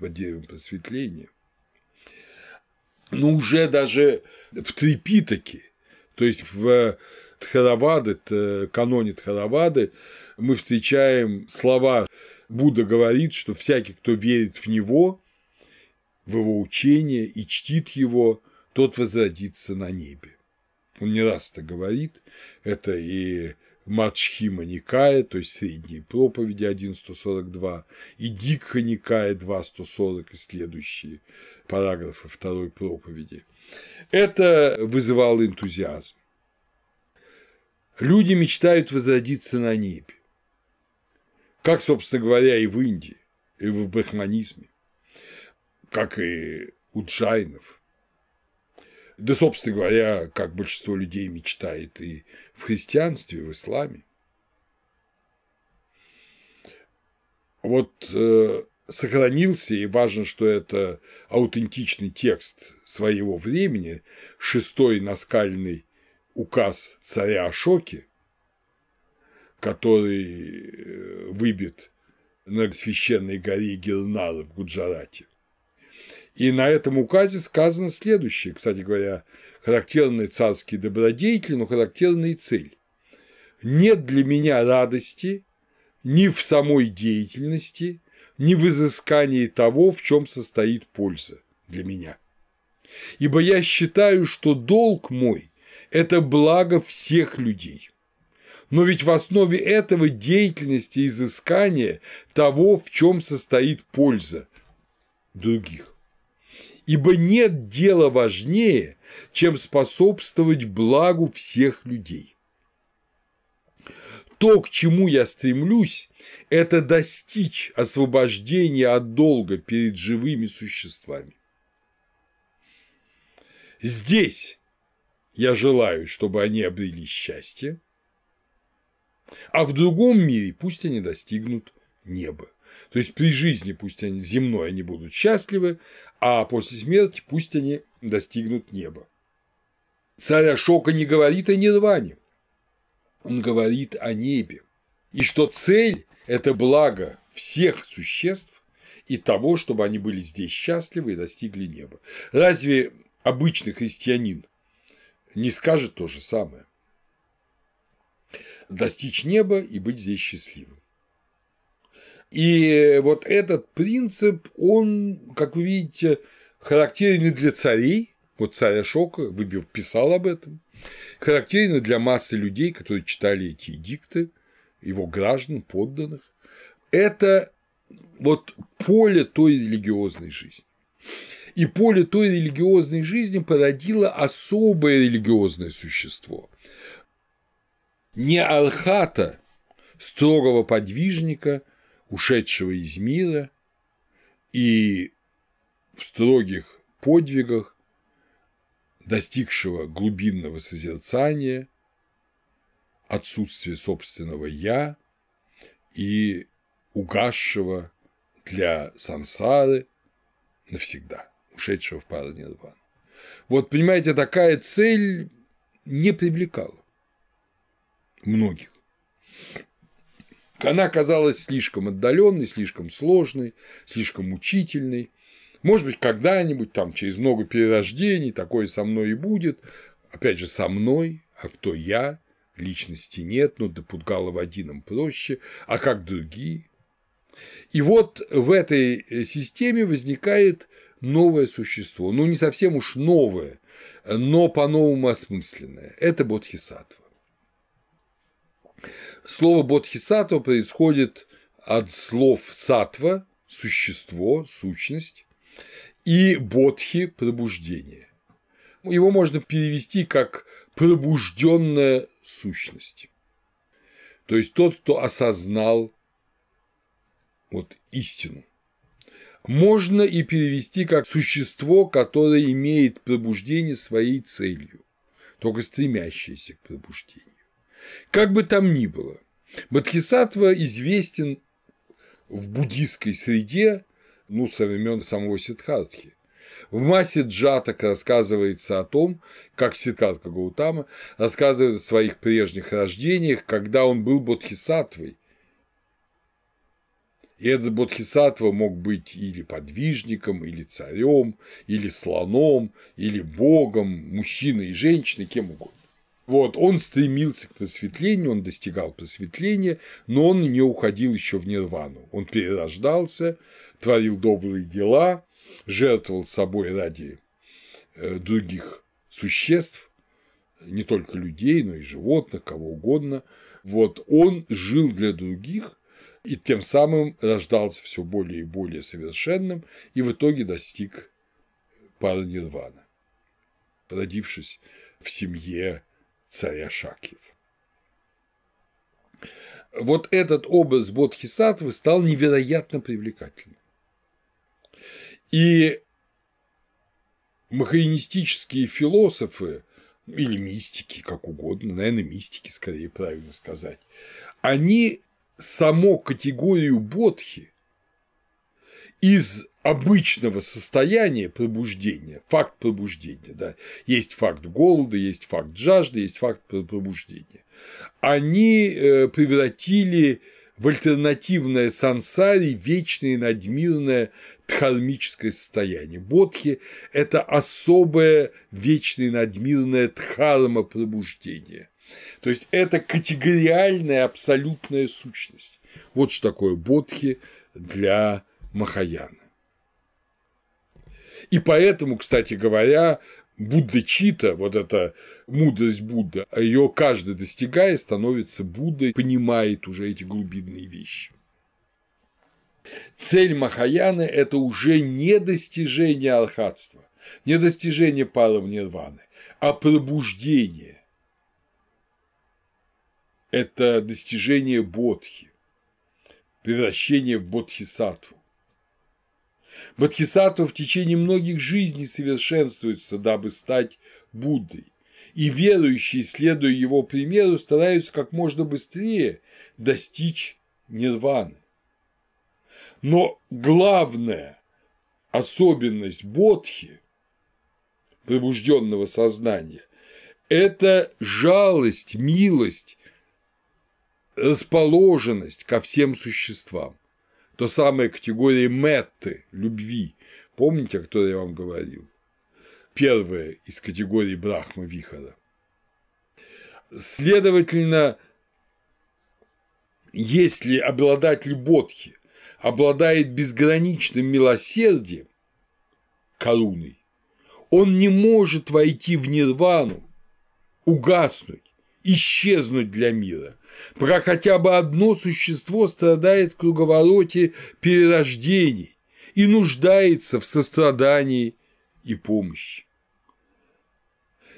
под деревом просветления но уже даже в Трипитаке, то есть в Тхаравады, каноне Тхаравады, мы встречаем слова Будда говорит, что всякий, кто верит в него, в его учение и чтит его, тот возродится на небе. Он не раз это говорит, это и Мачхима Никая, то есть средние проповеди 1.142, и Дикха Никая 2.140 и следующие параграфы второй проповеди. Это вызывало энтузиазм. Люди мечтают возродиться на небе, как, собственно говоря, и в Индии, и в брахманизме, как и у джайнов – да, собственно говоря, как большинство людей мечтает и в христианстве, и в исламе. Вот э, сохранился, и важно, что это аутентичный текст своего времени, шестой наскальный указ царя Ашоки, который э, выбит на священной горе Гирнара в Гуджарате. И на этом указе сказано следующее, кстати говоря, характерные царские добродетели, но характерная цель. Нет для меня радости ни в самой деятельности, ни в изыскании того, в чем состоит польза для меня. Ибо я считаю, что долг мой – это благо всех людей. Но ведь в основе этого деятельности изыскания того, в чем состоит польза других ибо нет дела важнее, чем способствовать благу всех людей. То, к чему я стремлюсь, это достичь освобождения от долга перед живыми существами. Здесь я желаю, чтобы они обрели счастье, а в другом мире пусть они достигнут неба. То есть при жизни пусть они земной они будут счастливы, а после смерти пусть они достигнут неба. Царь Ашока не говорит о нирване, он говорит о небе. И что цель – это благо всех существ и того, чтобы они были здесь счастливы и достигли неба. Разве обычный христианин не скажет то же самое? Достичь неба и быть здесь счастливым. И вот этот принцип, он, как вы видите, характерен и для царей, вот царь Ашока Выбив писал об этом, характерен и для массы людей, которые читали эти эдикты, его граждан, подданных. Это вот поле той религиозной жизни. И поле той религиозной жизни породило особое религиозное существо. Не архата, строгого подвижника – ушедшего из мира и в строгих подвигах достигшего глубинного созерцания, отсутствия собственного «я» и угасшего для сансары навсегда, ушедшего в паранирвану. Вот, понимаете, такая цель не привлекала многих. Она казалась слишком отдаленной, слишком сложной, слишком мучительной. Может быть, когда-нибудь, там, через много перерождений, такое со мной и будет. Опять же, со мной, а кто я? Личности нет, но до Пудгала-Вадином проще, а как другие? И вот в этой системе возникает новое существо, ну не совсем уж новое, но по-новому осмысленное. Это Бодхисаттва. Слово бодхисаттва происходит от слов сатва – существо, сущность, и бодхи – пробуждение. Его можно перевести как пробужденная сущность. То есть тот, кто осознал вот истину. Можно и перевести как существо, которое имеет пробуждение своей целью, только стремящееся к пробуждению. Как бы там ни было, Бодхисаттва известен в буддийской среде, ну, со времен самого Сиддхартхи. В массе джаток рассказывается о том, как Сиддхартха Гаутама рассказывает о своих прежних рождениях, когда он был бодхисаттвой. И этот бодхисаттва мог быть или подвижником, или царем, или слоном, или богом, мужчиной и женщиной, кем угодно. Вот, он стремился к просветлению, он достигал просветления, но он не уходил еще в нирвану. Он перерождался, творил добрые дела, жертвовал собой ради э, других существ, не только людей, но и животных, кого угодно. Вот он жил для других и тем самым рождался все более и более совершенным и в итоге достиг паранирвана, родившись в семье царя Шакьев. Вот этот образ Бодхисаттвы стал невероятно привлекательным. И махаинистические философы или мистики, как угодно, наверное, мистики, скорее правильно сказать, они само категорию бодхи из обычного состояния пробуждения, факт пробуждения, да, есть факт голода, есть факт жажды, есть факт пробуждения, они э, превратили в альтернативное сансари вечное надмирное дхармическое состояние. Бодхи – это особое вечное надмирное дхарма пробуждения. То есть это категориальная абсолютная сущность. Вот что такое бодхи для Махаяна. И поэтому, кстати говоря, Будда Чита, вот эта мудрость Будда, ее каждый достигая становится Буддой, понимает уже эти глубинные вещи. Цель Махаяны – это уже не достижение архатства, не достижение парам нирваны, а пробуждение. – это достижение бодхи, превращение в бодхисаттву. Бодхисаттва в течение многих жизней совершенствуется, дабы стать Буддой, и верующие, следуя его примеру, стараются как можно быстрее достичь нирваны. Но главная особенность бодхи, пробужденного сознания, это жалость, милость, расположенность ко всем существам. То самая категория метты, любви. Помните, о которой я вам говорил? Первая из категорий Брахма Вихара. Следовательно, если обладатель бодхи обладает безграничным милосердием, коруной, он не может войти в нирвану, угаснуть, исчезнуть для мира, пока хотя бы одно существо страдает в круговороте перерождений и нуждается в сострадании и помощи.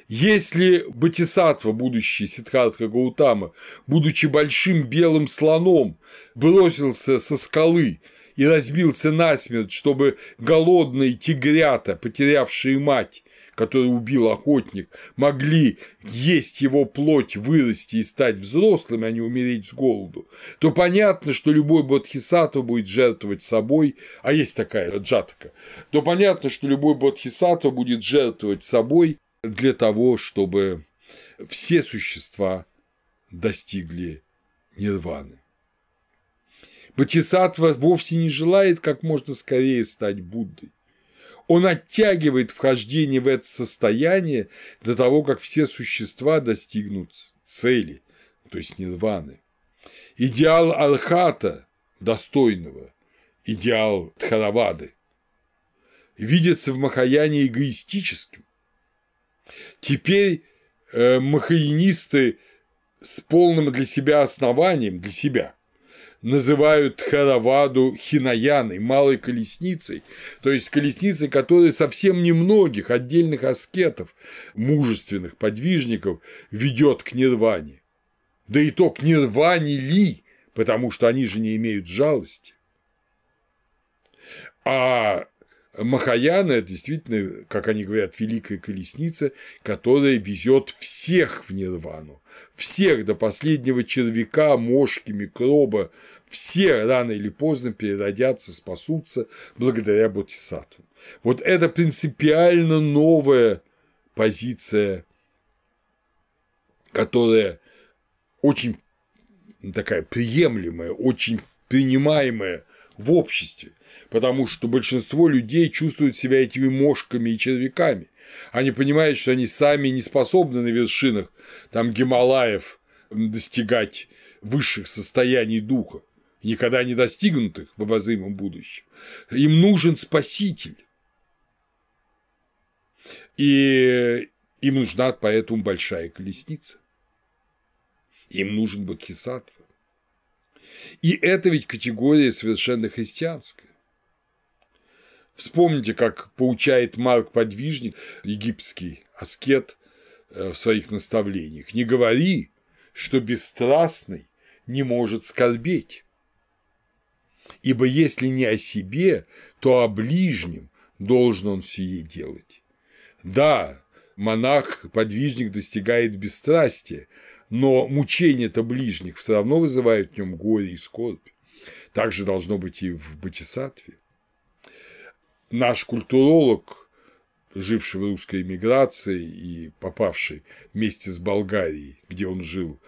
Если Батисатва, будущий Сиддхартха Гаутама, будучи большим белым слоном, бросился со скалы и разбился насмерть, чтобы голодные тигрята, потерявшие мать, которую убил охотник, могли есть его плоть, вырасти и стать взрослыми, а не умереть с голоду, то понятно, что любой бодхисаттва будет жертвовать собой, а есть такая джатака, то понятно, что любой бодхисаттва будет жертвовать собой для того, чтобы все существа достигли нирваны. Бодхисаттва вовсе не желает как можно скорее стать Буддой. Он оттягивает вхождение в это состояние до того, как все существа достигнут цели, то есть нирваны. Идеал Архата, достойного, идеал Тхаравады, видится в Махаяне эгоистическим, Теперь э, махаинисты с полным для себя основанием, для себя, называют Хараваду Хинаяной, малой колесницей, то есть колесницей, которая совсем немногих отдельных аскетов, мужественных подвижников ведет к нирване. Да и то к нирване ли, потому что они же не имеют жалости. А Махаяна – это действительно, как они говорят, великая колесница, которая везет всех в нирвану. Всех до последнего червяка, мошки, микроба. Все рано или поздно переродятся, спасутся благодаря бодхисаттвам. Вот это принципиально новая позиция, которая очень такая приемлемая, очень принимаемая в обществе потому что большинство людей чувствуют себя этими мошками и червяками. Они понимают, что они сами не способны на вершинах там Гималаев достигать высших состояний духа, никогда не достигнутых в обозримом будущем. Им нужен спаситель. И им нужна поэтому большая колесница. Им нужен бодхисаттва. И это ведь категория совершенно христианская. Вспомните, как поучает Марк Подвижник, египетский аскет, э, в своих наставлениях. Не говори, что бесстрастный не может скорбеть. Ибо если не о себе, то о ближнем должен он сие делать. Да, монах-подвижник достигает бесстрастия, но мучение-то ближних все равно вызывает в нем горе и скорбь. Так же должно быть и в Батисатве наш культуролог, живший в русской эмиграции и попавший вместе с Болгарией, где он жил,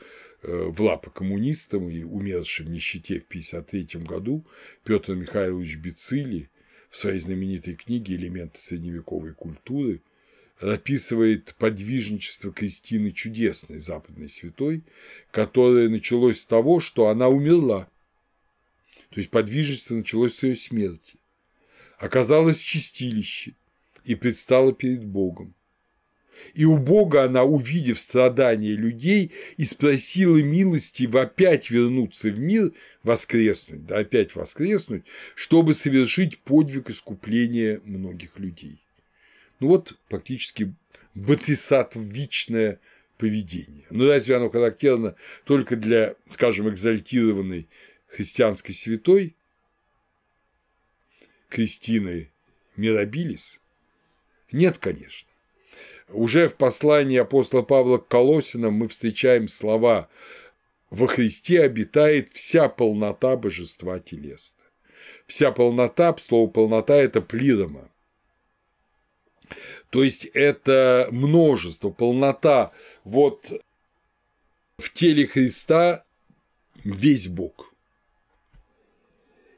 э, в лапы коммунистам и умерший в нищете в 1953 году, Петр Михайлович Бицили в своей знаменитой книге «Элементы средневековой культуры» описывает подвижничество Кристины Чудесной, западной святой, которое началось с того, что она умерла. То есть подвижничество началось с ее смерти оказалась в чистилище и предстала перед Богом. И у Бога она, увидев страдания людей, и спросила милости опять вернуться в мир, воскреснуть, да, опять воскреснуть, чтобы совершить подвиг искупления многих людей. Ну вот, практически батисатвичное поведение. Но разве оно характерно только для, скажем, экзальтированной христианской святой Кристины Мирабилис? Нет, конечно. Уже в послании апостола Павла к Колосинам мы встречаем слова «Во Христе обитает вся полнота божества телеста». Вся полнота, слово полнота – это плидома. То есть это множество, полнота. Вот в теле Христа весь Бог.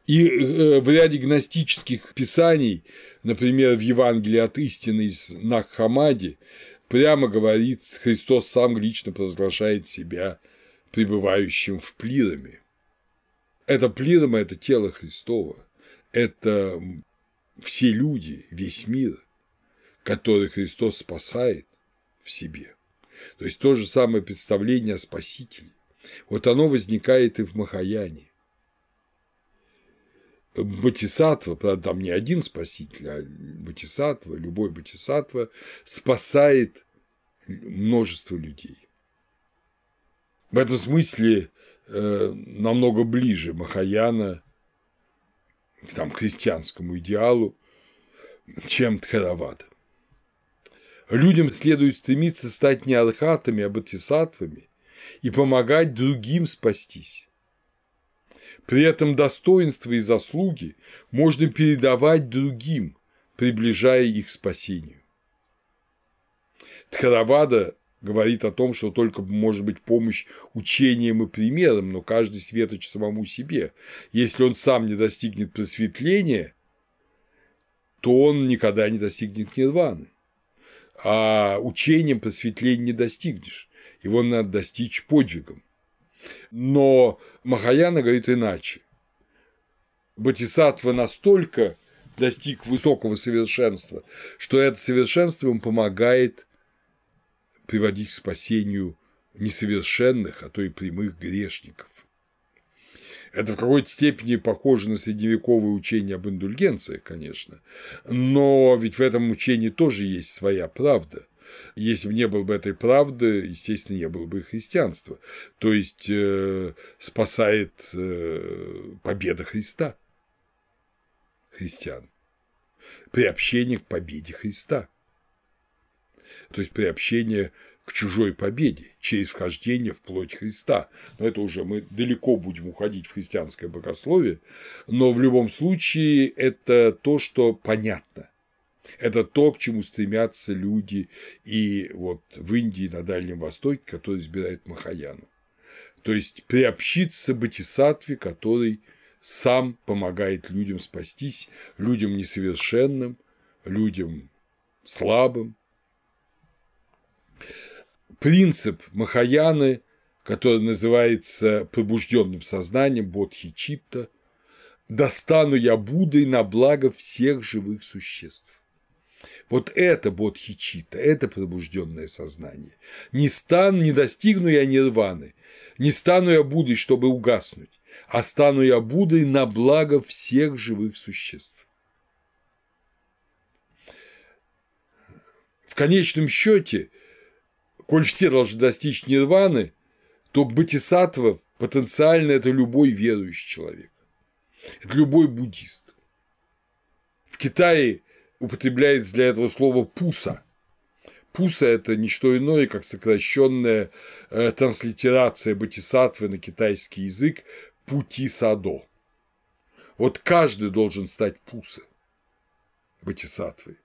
И э, в ряде гностических писаний, например, в Евангелии от истины из Нахамади, прямо говорит, Христос сам лично провозглашает себя пребывающим в плираме. Это плирама – это тело Христово, это все люди, весь мир, который Христос спасает в себе. То есть то же самое представление о Спасителе. Вот оно возникает и в Махаяне. Батисатва, правда, там не один спаситель, а Батисатва, любой Батисатва спасает множество людей. В этом смысле э, намного ближе Махаяна там, к христианскому идеалу, чем Тхаравада. Людям следует стремиться стать не архатами, а батисатвами и помогать другим спастись. При этом достоинства и заслуги можно передавать другим, приближая их к спасению. Тхаравада говорит о том, что только может быть помощь учением и примером, но каждый светоч самому себе. Если он сам не достигнет просветления, то он никогда не достигнет нирваны. А учением просветления не достигнешь. Его надо достичь подвигом. Но Махаяна говорит иначе. Батисатва настолько достиг высокого совершенства, что это совершенство ему помогает приводить к спасению несовершенных, а то и прямых грешников. Это в какой-то степени похоже на средневековое учение об индульгенции, конечно, но ведь в этом учении тоже есть своя правда. Если бы не было бы этой правды, естественно, не было бы и христианства. То есть э, спасает э, победа Христа, христиан, приобщение к победе Христа, то есть приобщение к чужой победе через вхождение в плоть Христа. Но это уже мы далеко будем уходить в христианское богословие, но в любом случае это то, что понятно. Это то, к чему стремятся люди и вот в Индии, на Дальнем Востоке, которые избирают Махаяну. То есть приобщиться Батисатве, который сам помогает людям спастись, людям несовершенным, людям слабым, принцип Махаяны, который называется пробужденным сознанием Бодхичитта, достану я Буддой на благо всех живых существ. Вот это бодхичита, это пробужденное сознание. Не стану, не достигну я нирваны, не стану я Буддой, чтобы угаснуть, а стану я Буддой на благо всех живых существ. В конечном счете коль все должны достичь нирваны, то бодхисаттва потенциально это любой верующий человек, это любой буддист. В Китае употребляется для этого слово пуса. Пуса – это не что иное, как сокращенная э, транслитерация бодхисаттвы на китайский язык пути садо. Вот каждый должен стать пуса бодхисаттвой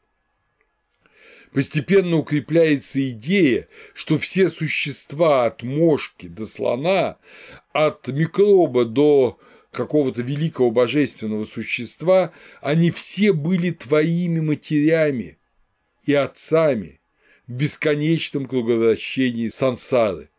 постепенно укрепляется идея, что все существа от мошки до слона, от микроба до какого-то великого божественного существа, они все были твоими матерями и отцами в бесконечном круговращении сансары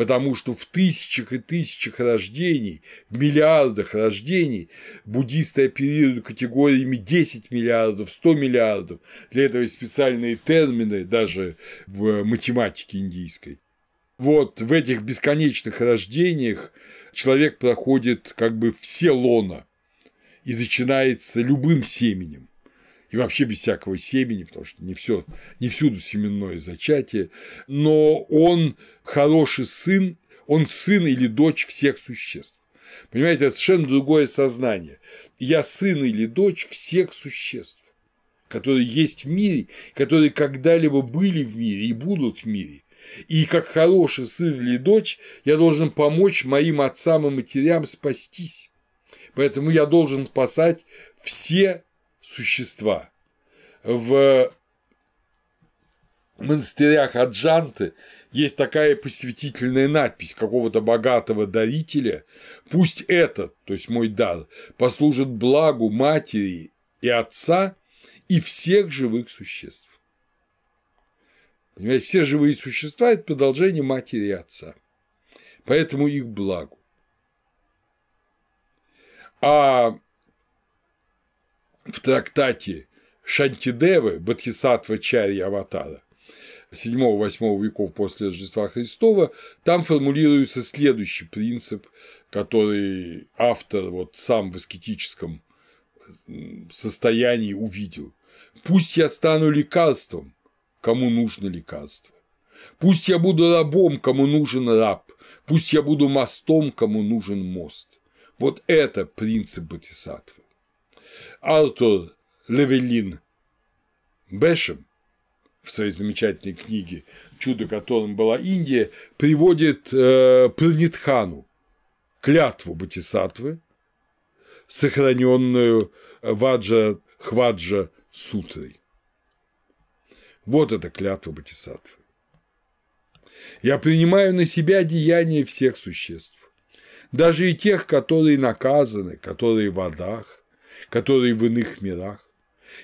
потому что в тысячах и тысячах рождений, в миллиардах рождений буддисты оперируют категориями 10 миллиардов, 100 миллиардов. Для этого есть специальные термины даже в математике индийской. Вот в этих бесконечных рождениях человек проходит как бы все лона и начинается любым семенем. И вообще без всякого семени, потому что не, все, не всюду семенное зачатие, но он хороший сын, он сын или дочь всех существ. Понимаете, это совершенно другое сознание. Я сын или дочь всех существ, которые есть в мире, которые когда-либо были в мире и будут в мире. И как хороший сын или дочь я должен помочь моим отцам и матерям спастись. Поэтому я должен спасать все существа. В монастырях Аджанты есть такая посвятительная надпись какого-то богатого дарителя, пусть этот, то есть мой дар, послужит благу матери и отца и всех живых существ. Понимаете, все живые существа – это продолжение матери и отца, поэтому их благу. А в трактате Шантидевы Бодхисаттва Чарья Аватара 7-8 веков после Рождества Христова, там формулируется следующий принцип, который автор вот сам в аскетическом состоянии увидел. Пусть я стану лекарством, кому нужно лекарство. Пусть я буду рабом, кому нужен раб. Пусть я буду мостом, кому нужен мост. Вот это принцип Бодхисаттвы. Артур Левелин Бешем в своей замечательной книге «Чудо, которым была Индия», приводит э, Пранитхану, клятву Батисатвы, сохраненную Ваджа Хваджа Сутрой. Вот эта клятва Батисатвы. Я принимаю на себя деяния всех существ, даже и тех, которые наказаны, которые в водах, которые в иных мирах.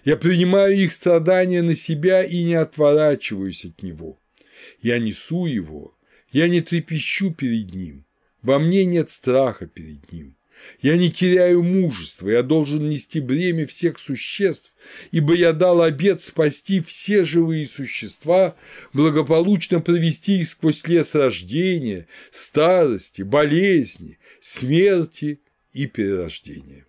Я принимаю их страдания на себя и не отворачиваюсь от него. Я несу его, я не трепещу перед ним, во мне нет страха перед ним. Я не теряю мужества, я должен нести бремя всех существ, ибо я дал обет спасти все живые существа, благополучно провести их сквозь лес рождения, старости, болезни, смерти и перерождения.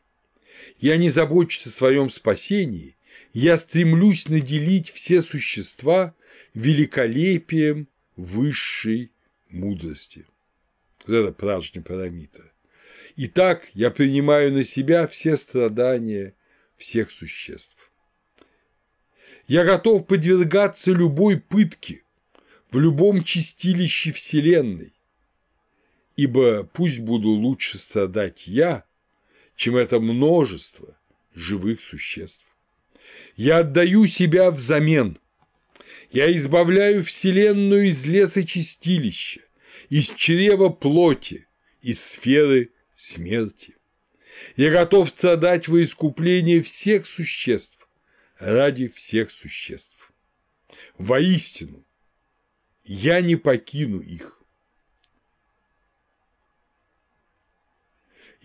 Я не забочусь о своем спасении, я стремлюсь наделить все существа великолепием высшей мудрости. Вот это пражня Парамита. Итак, я принимаю на себя все страдания всех существ. Я готов подвергаться любой пытке в любом чистилище Вселенной, ибо пусть буду лучше страдать я, чем это множество живых существ. Я отдаю себя взамен. Я избавляю Вселенную из леса чистилища, из чрева плоти, из сферы смерти. Я готов страдать во искупление всех существ ради всех существ. Воистину, я не покину их.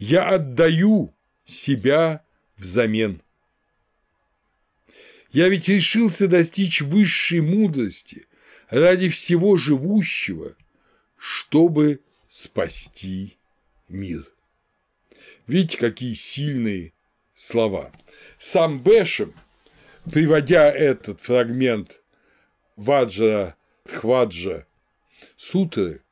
Я отдаю себя взамен. Я ведь решился достичь высшей мудрости ради всего живущего, чтобы спасти мир. Видите, какие сильные слова. Сам Бешем, приводя этот фрагмент Ваджа Хваджа Сутры,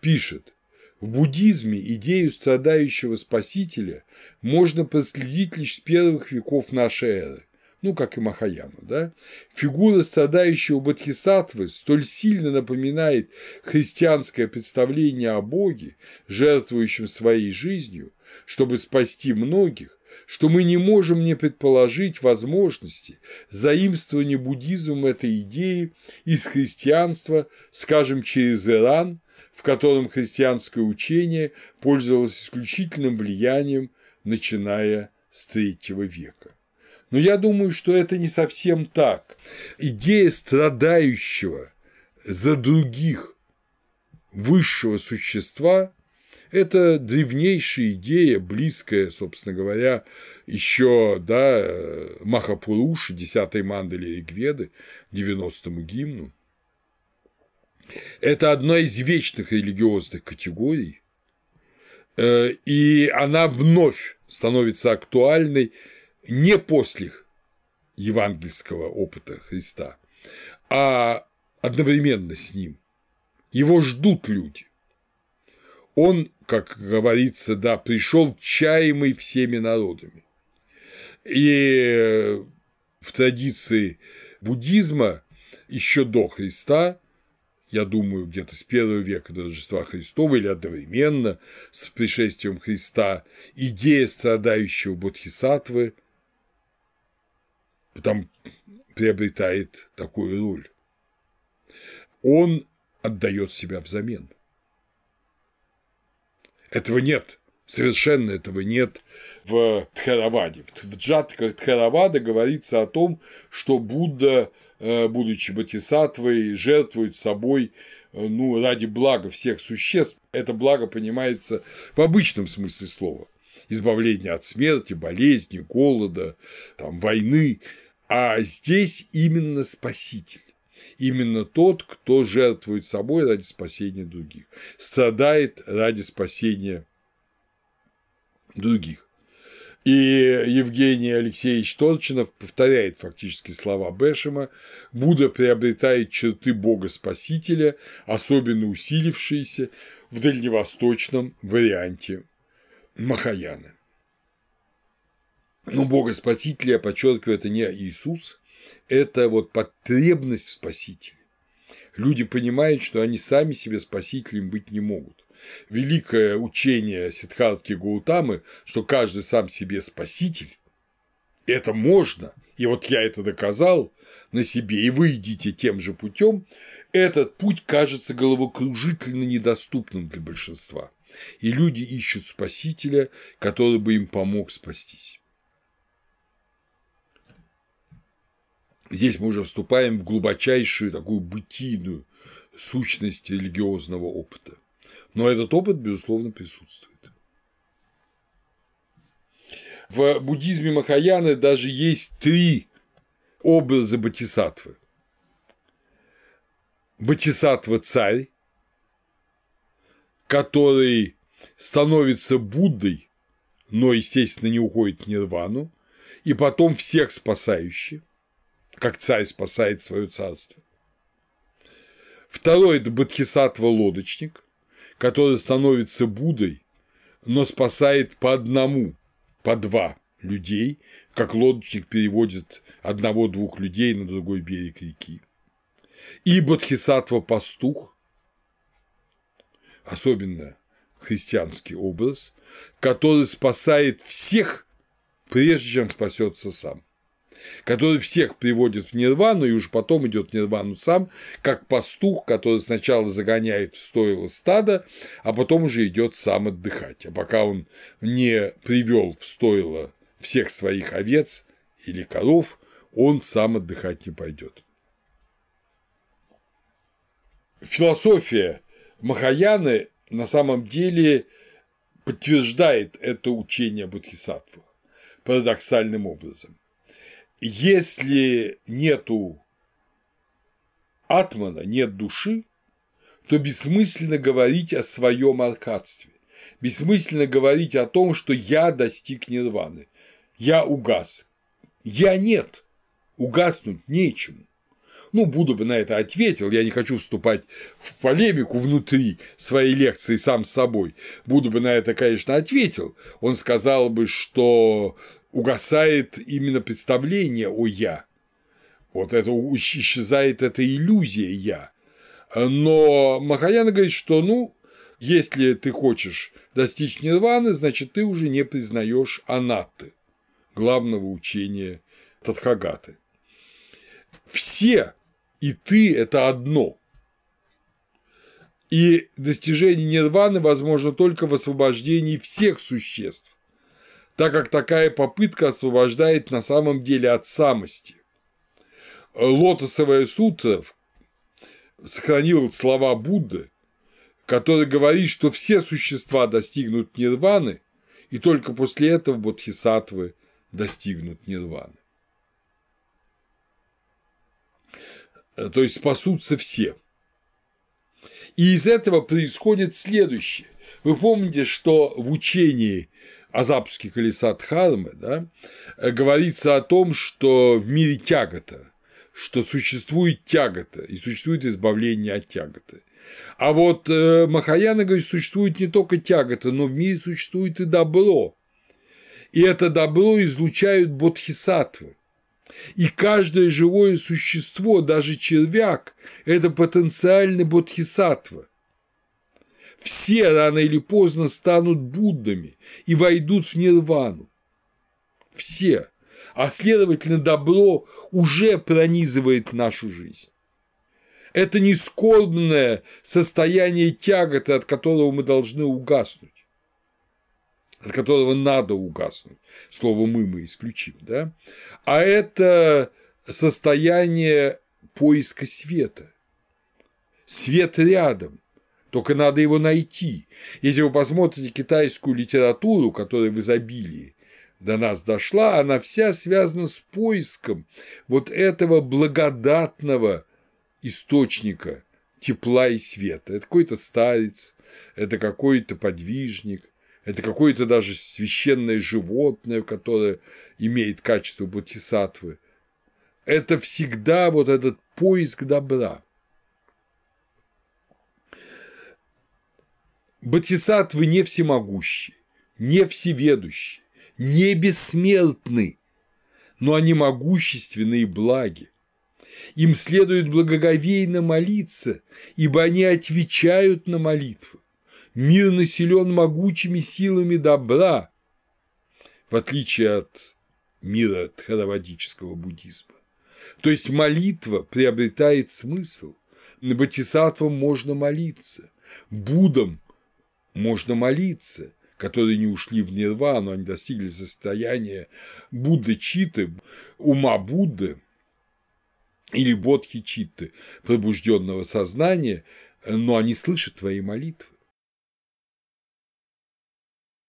пишет, в буддизме идею страдающего спасителя можно проследить лишь с первых веков нашей эры, ну, как и Махаяну, да? Фигура страдающего Бодхисаттвы столь сильно напоминает христианское представление о Боге, жертвующем своей жизнью, чтобы спасти многих, что мы не можем не предположить возможности заимствования буддизмом этой идеи из христианства, скажем, через Иран, в котором христианское учение пользовалось исключительным влиянием, начиная с третьего века. Но я думаю, что это не совсем так. Идея страдающего за других высшего существа – это древнейшая идея, близкая, собственно говоря, еще да, Махапуруши, 10-й мандали Ригведы, 90-му гимну. Это одна из вечных религиозных категорий, э, и она вновь становится актуальной не после евангельского опыта Христа, а одновременно с ним. Его ждут люди. Он, как говорится, да, пришел чаемый всеми народами. И в традиции буддизма еще до Христа, я думаю, где-то с первого века до Рождества Христова или одновременно с пришествием Христа, идея страдающего бодхисаттвы там приобретает такую роль. Он отдает себя взамен. Этого нет, совершенно этого нет в Тхараваде. В Джатка Тхаравада говорится о том, что Будда, будучи бодхисаттвой, жертвует собой э, ну, ради блага всех существ. Это благо понимается в обычном смысле слова. Избавление от смерти, болезни, голода, там, войны. А здесь именно спаситель именно тот, кто жертвует собой ради спасения других, страдает ради спасения других. И Евгений Алексеевич Торчинов повторяет фактически слова Бешема «Будда приобретает черты Бога-Спасителя, особенно усилившиеся в дальневосточном варианте Махаяны». Но Бога-Спасителя, я подчеркиваю, это не Иисус, это вот потребность в спасителе. Люди понимают, что они сами себе спасителем быть не могут. Великое учение Сиддхартки Гаутамы, что каждый сам себе спаситель, это можно, и вот я это доказал на себе, и вы идите тем же путем, этот путь кажется головокружительно недоступным для большинства. И люди ищут спасителя, который бы им помог спастись. Здесь мы уже вступаем в глубочайшую такую бытийную сущность религиозного опыта. Но этот опыт, безусловно, присутствует. В буддизме Махаяны даже есть три образа Батисатвы. Батисатва – царь, который становится Буддой, но, естественно, не уходит в нирвану, и потом всех спасающий – как царь спасает свое царство. Второй – это Бодхисаттва лодочник, который становится Буддой, но спасает по одному, по два людей, как лодочник переводит одного-двух людей на другой берег реки. И Бодхисаттва пастух, особенно христианский образ, который спасает всех, прежде чем спасется сам который всех приводит в нирвану и уж потом идет в нирвану сам, как пастух, который сначала загоняет в стойло стада, а потом уже идет сам отдыхать. А пока он не привел в стойло всех своих овец или коров, он сам отдыхать не пойдет. Философия Махаяны на самом деле подтверждает это учение Бодхисаттвы парадоксальным образом если нету атмана, нет души, то бессмысленно говорить о своем аркадстве, бессмысленно говорить о том, что я достиг нирваны, я угас. Я нет, угаснуть нечему. Ну, Будда бы на это ответил, я не хочу вступать в полемику внутри своей лекции сам с собой. Будда бы на это, конечно, ответил. Он сказал бы, что угасает именно представление о «я». Вот это исчезает эта иллюзия «я». Но Махаяна говорит, что, ну, если ты хочешь достичь нирваны, значит, ты уже не признаешь анатты, главного учения Тадхагаты. Все и ты – это одно. И достижение нирваны возможно только в освобождении всех существ так как такая попытка освобождает на самом деле от самости. Лотосовая сутра сохранила слова Будды, который говорит, что все существа достигнут нирваны, и только после этого бодхисаттвы достигнут нирваны. То есть спасутся все. И из этого происходит следующее. Вы помните, что в учении о запуске колеса Дхармы, да, говорится о том, что в мире тягота, что существует тягота и существует избавление от тяготы. А вот э, Махаяна говорит, существует не только тягота, но в мире существует и добро. И это добро излучают бодхисаттвы. И каждое живое существо, даже червяк, это потенциальный бодхисаттва. Все рано или поздно станут Буддами и войдут в нирвану. Все. А следовательно, добро уже пронизывает нашу жизнь. Это не скорбное состояние тяготы, от которого мы должны угаснуть от которого надо угаснуть. Слово «мы» мы исключим, да? А это состояние поиска света. Свет рядом, только надо его найти. Если вы посмотрите китайскую литературу, которая в изобилии до нас дошла, она вся связана с поиском вот этого благодатного источника тепла и света. Это какой-то старец, это какой-то подвижник, это какое-то даже священное животное, которое имеет качество бодхисаттвы. Это всегда вот этот поиск добра. Бодхисаттвы не всемогущие, не всеведущие, не бессмертны, но они могущественны и благи. Им следует благоговейно молиться, ибо они отвечают на молитвы. Мир населен могучими силами добра, в отличие от мира тхаравадического буддизма. То есть молитва приобретает смысл. На бодхисаттвам можно молиться, Буддам можно молиться, которые не ушли в нирвану, они достигли состояния Будды Читы, ума Будды или Бодхи Читты, пробужденного сознания, но они слышат твои молитвы.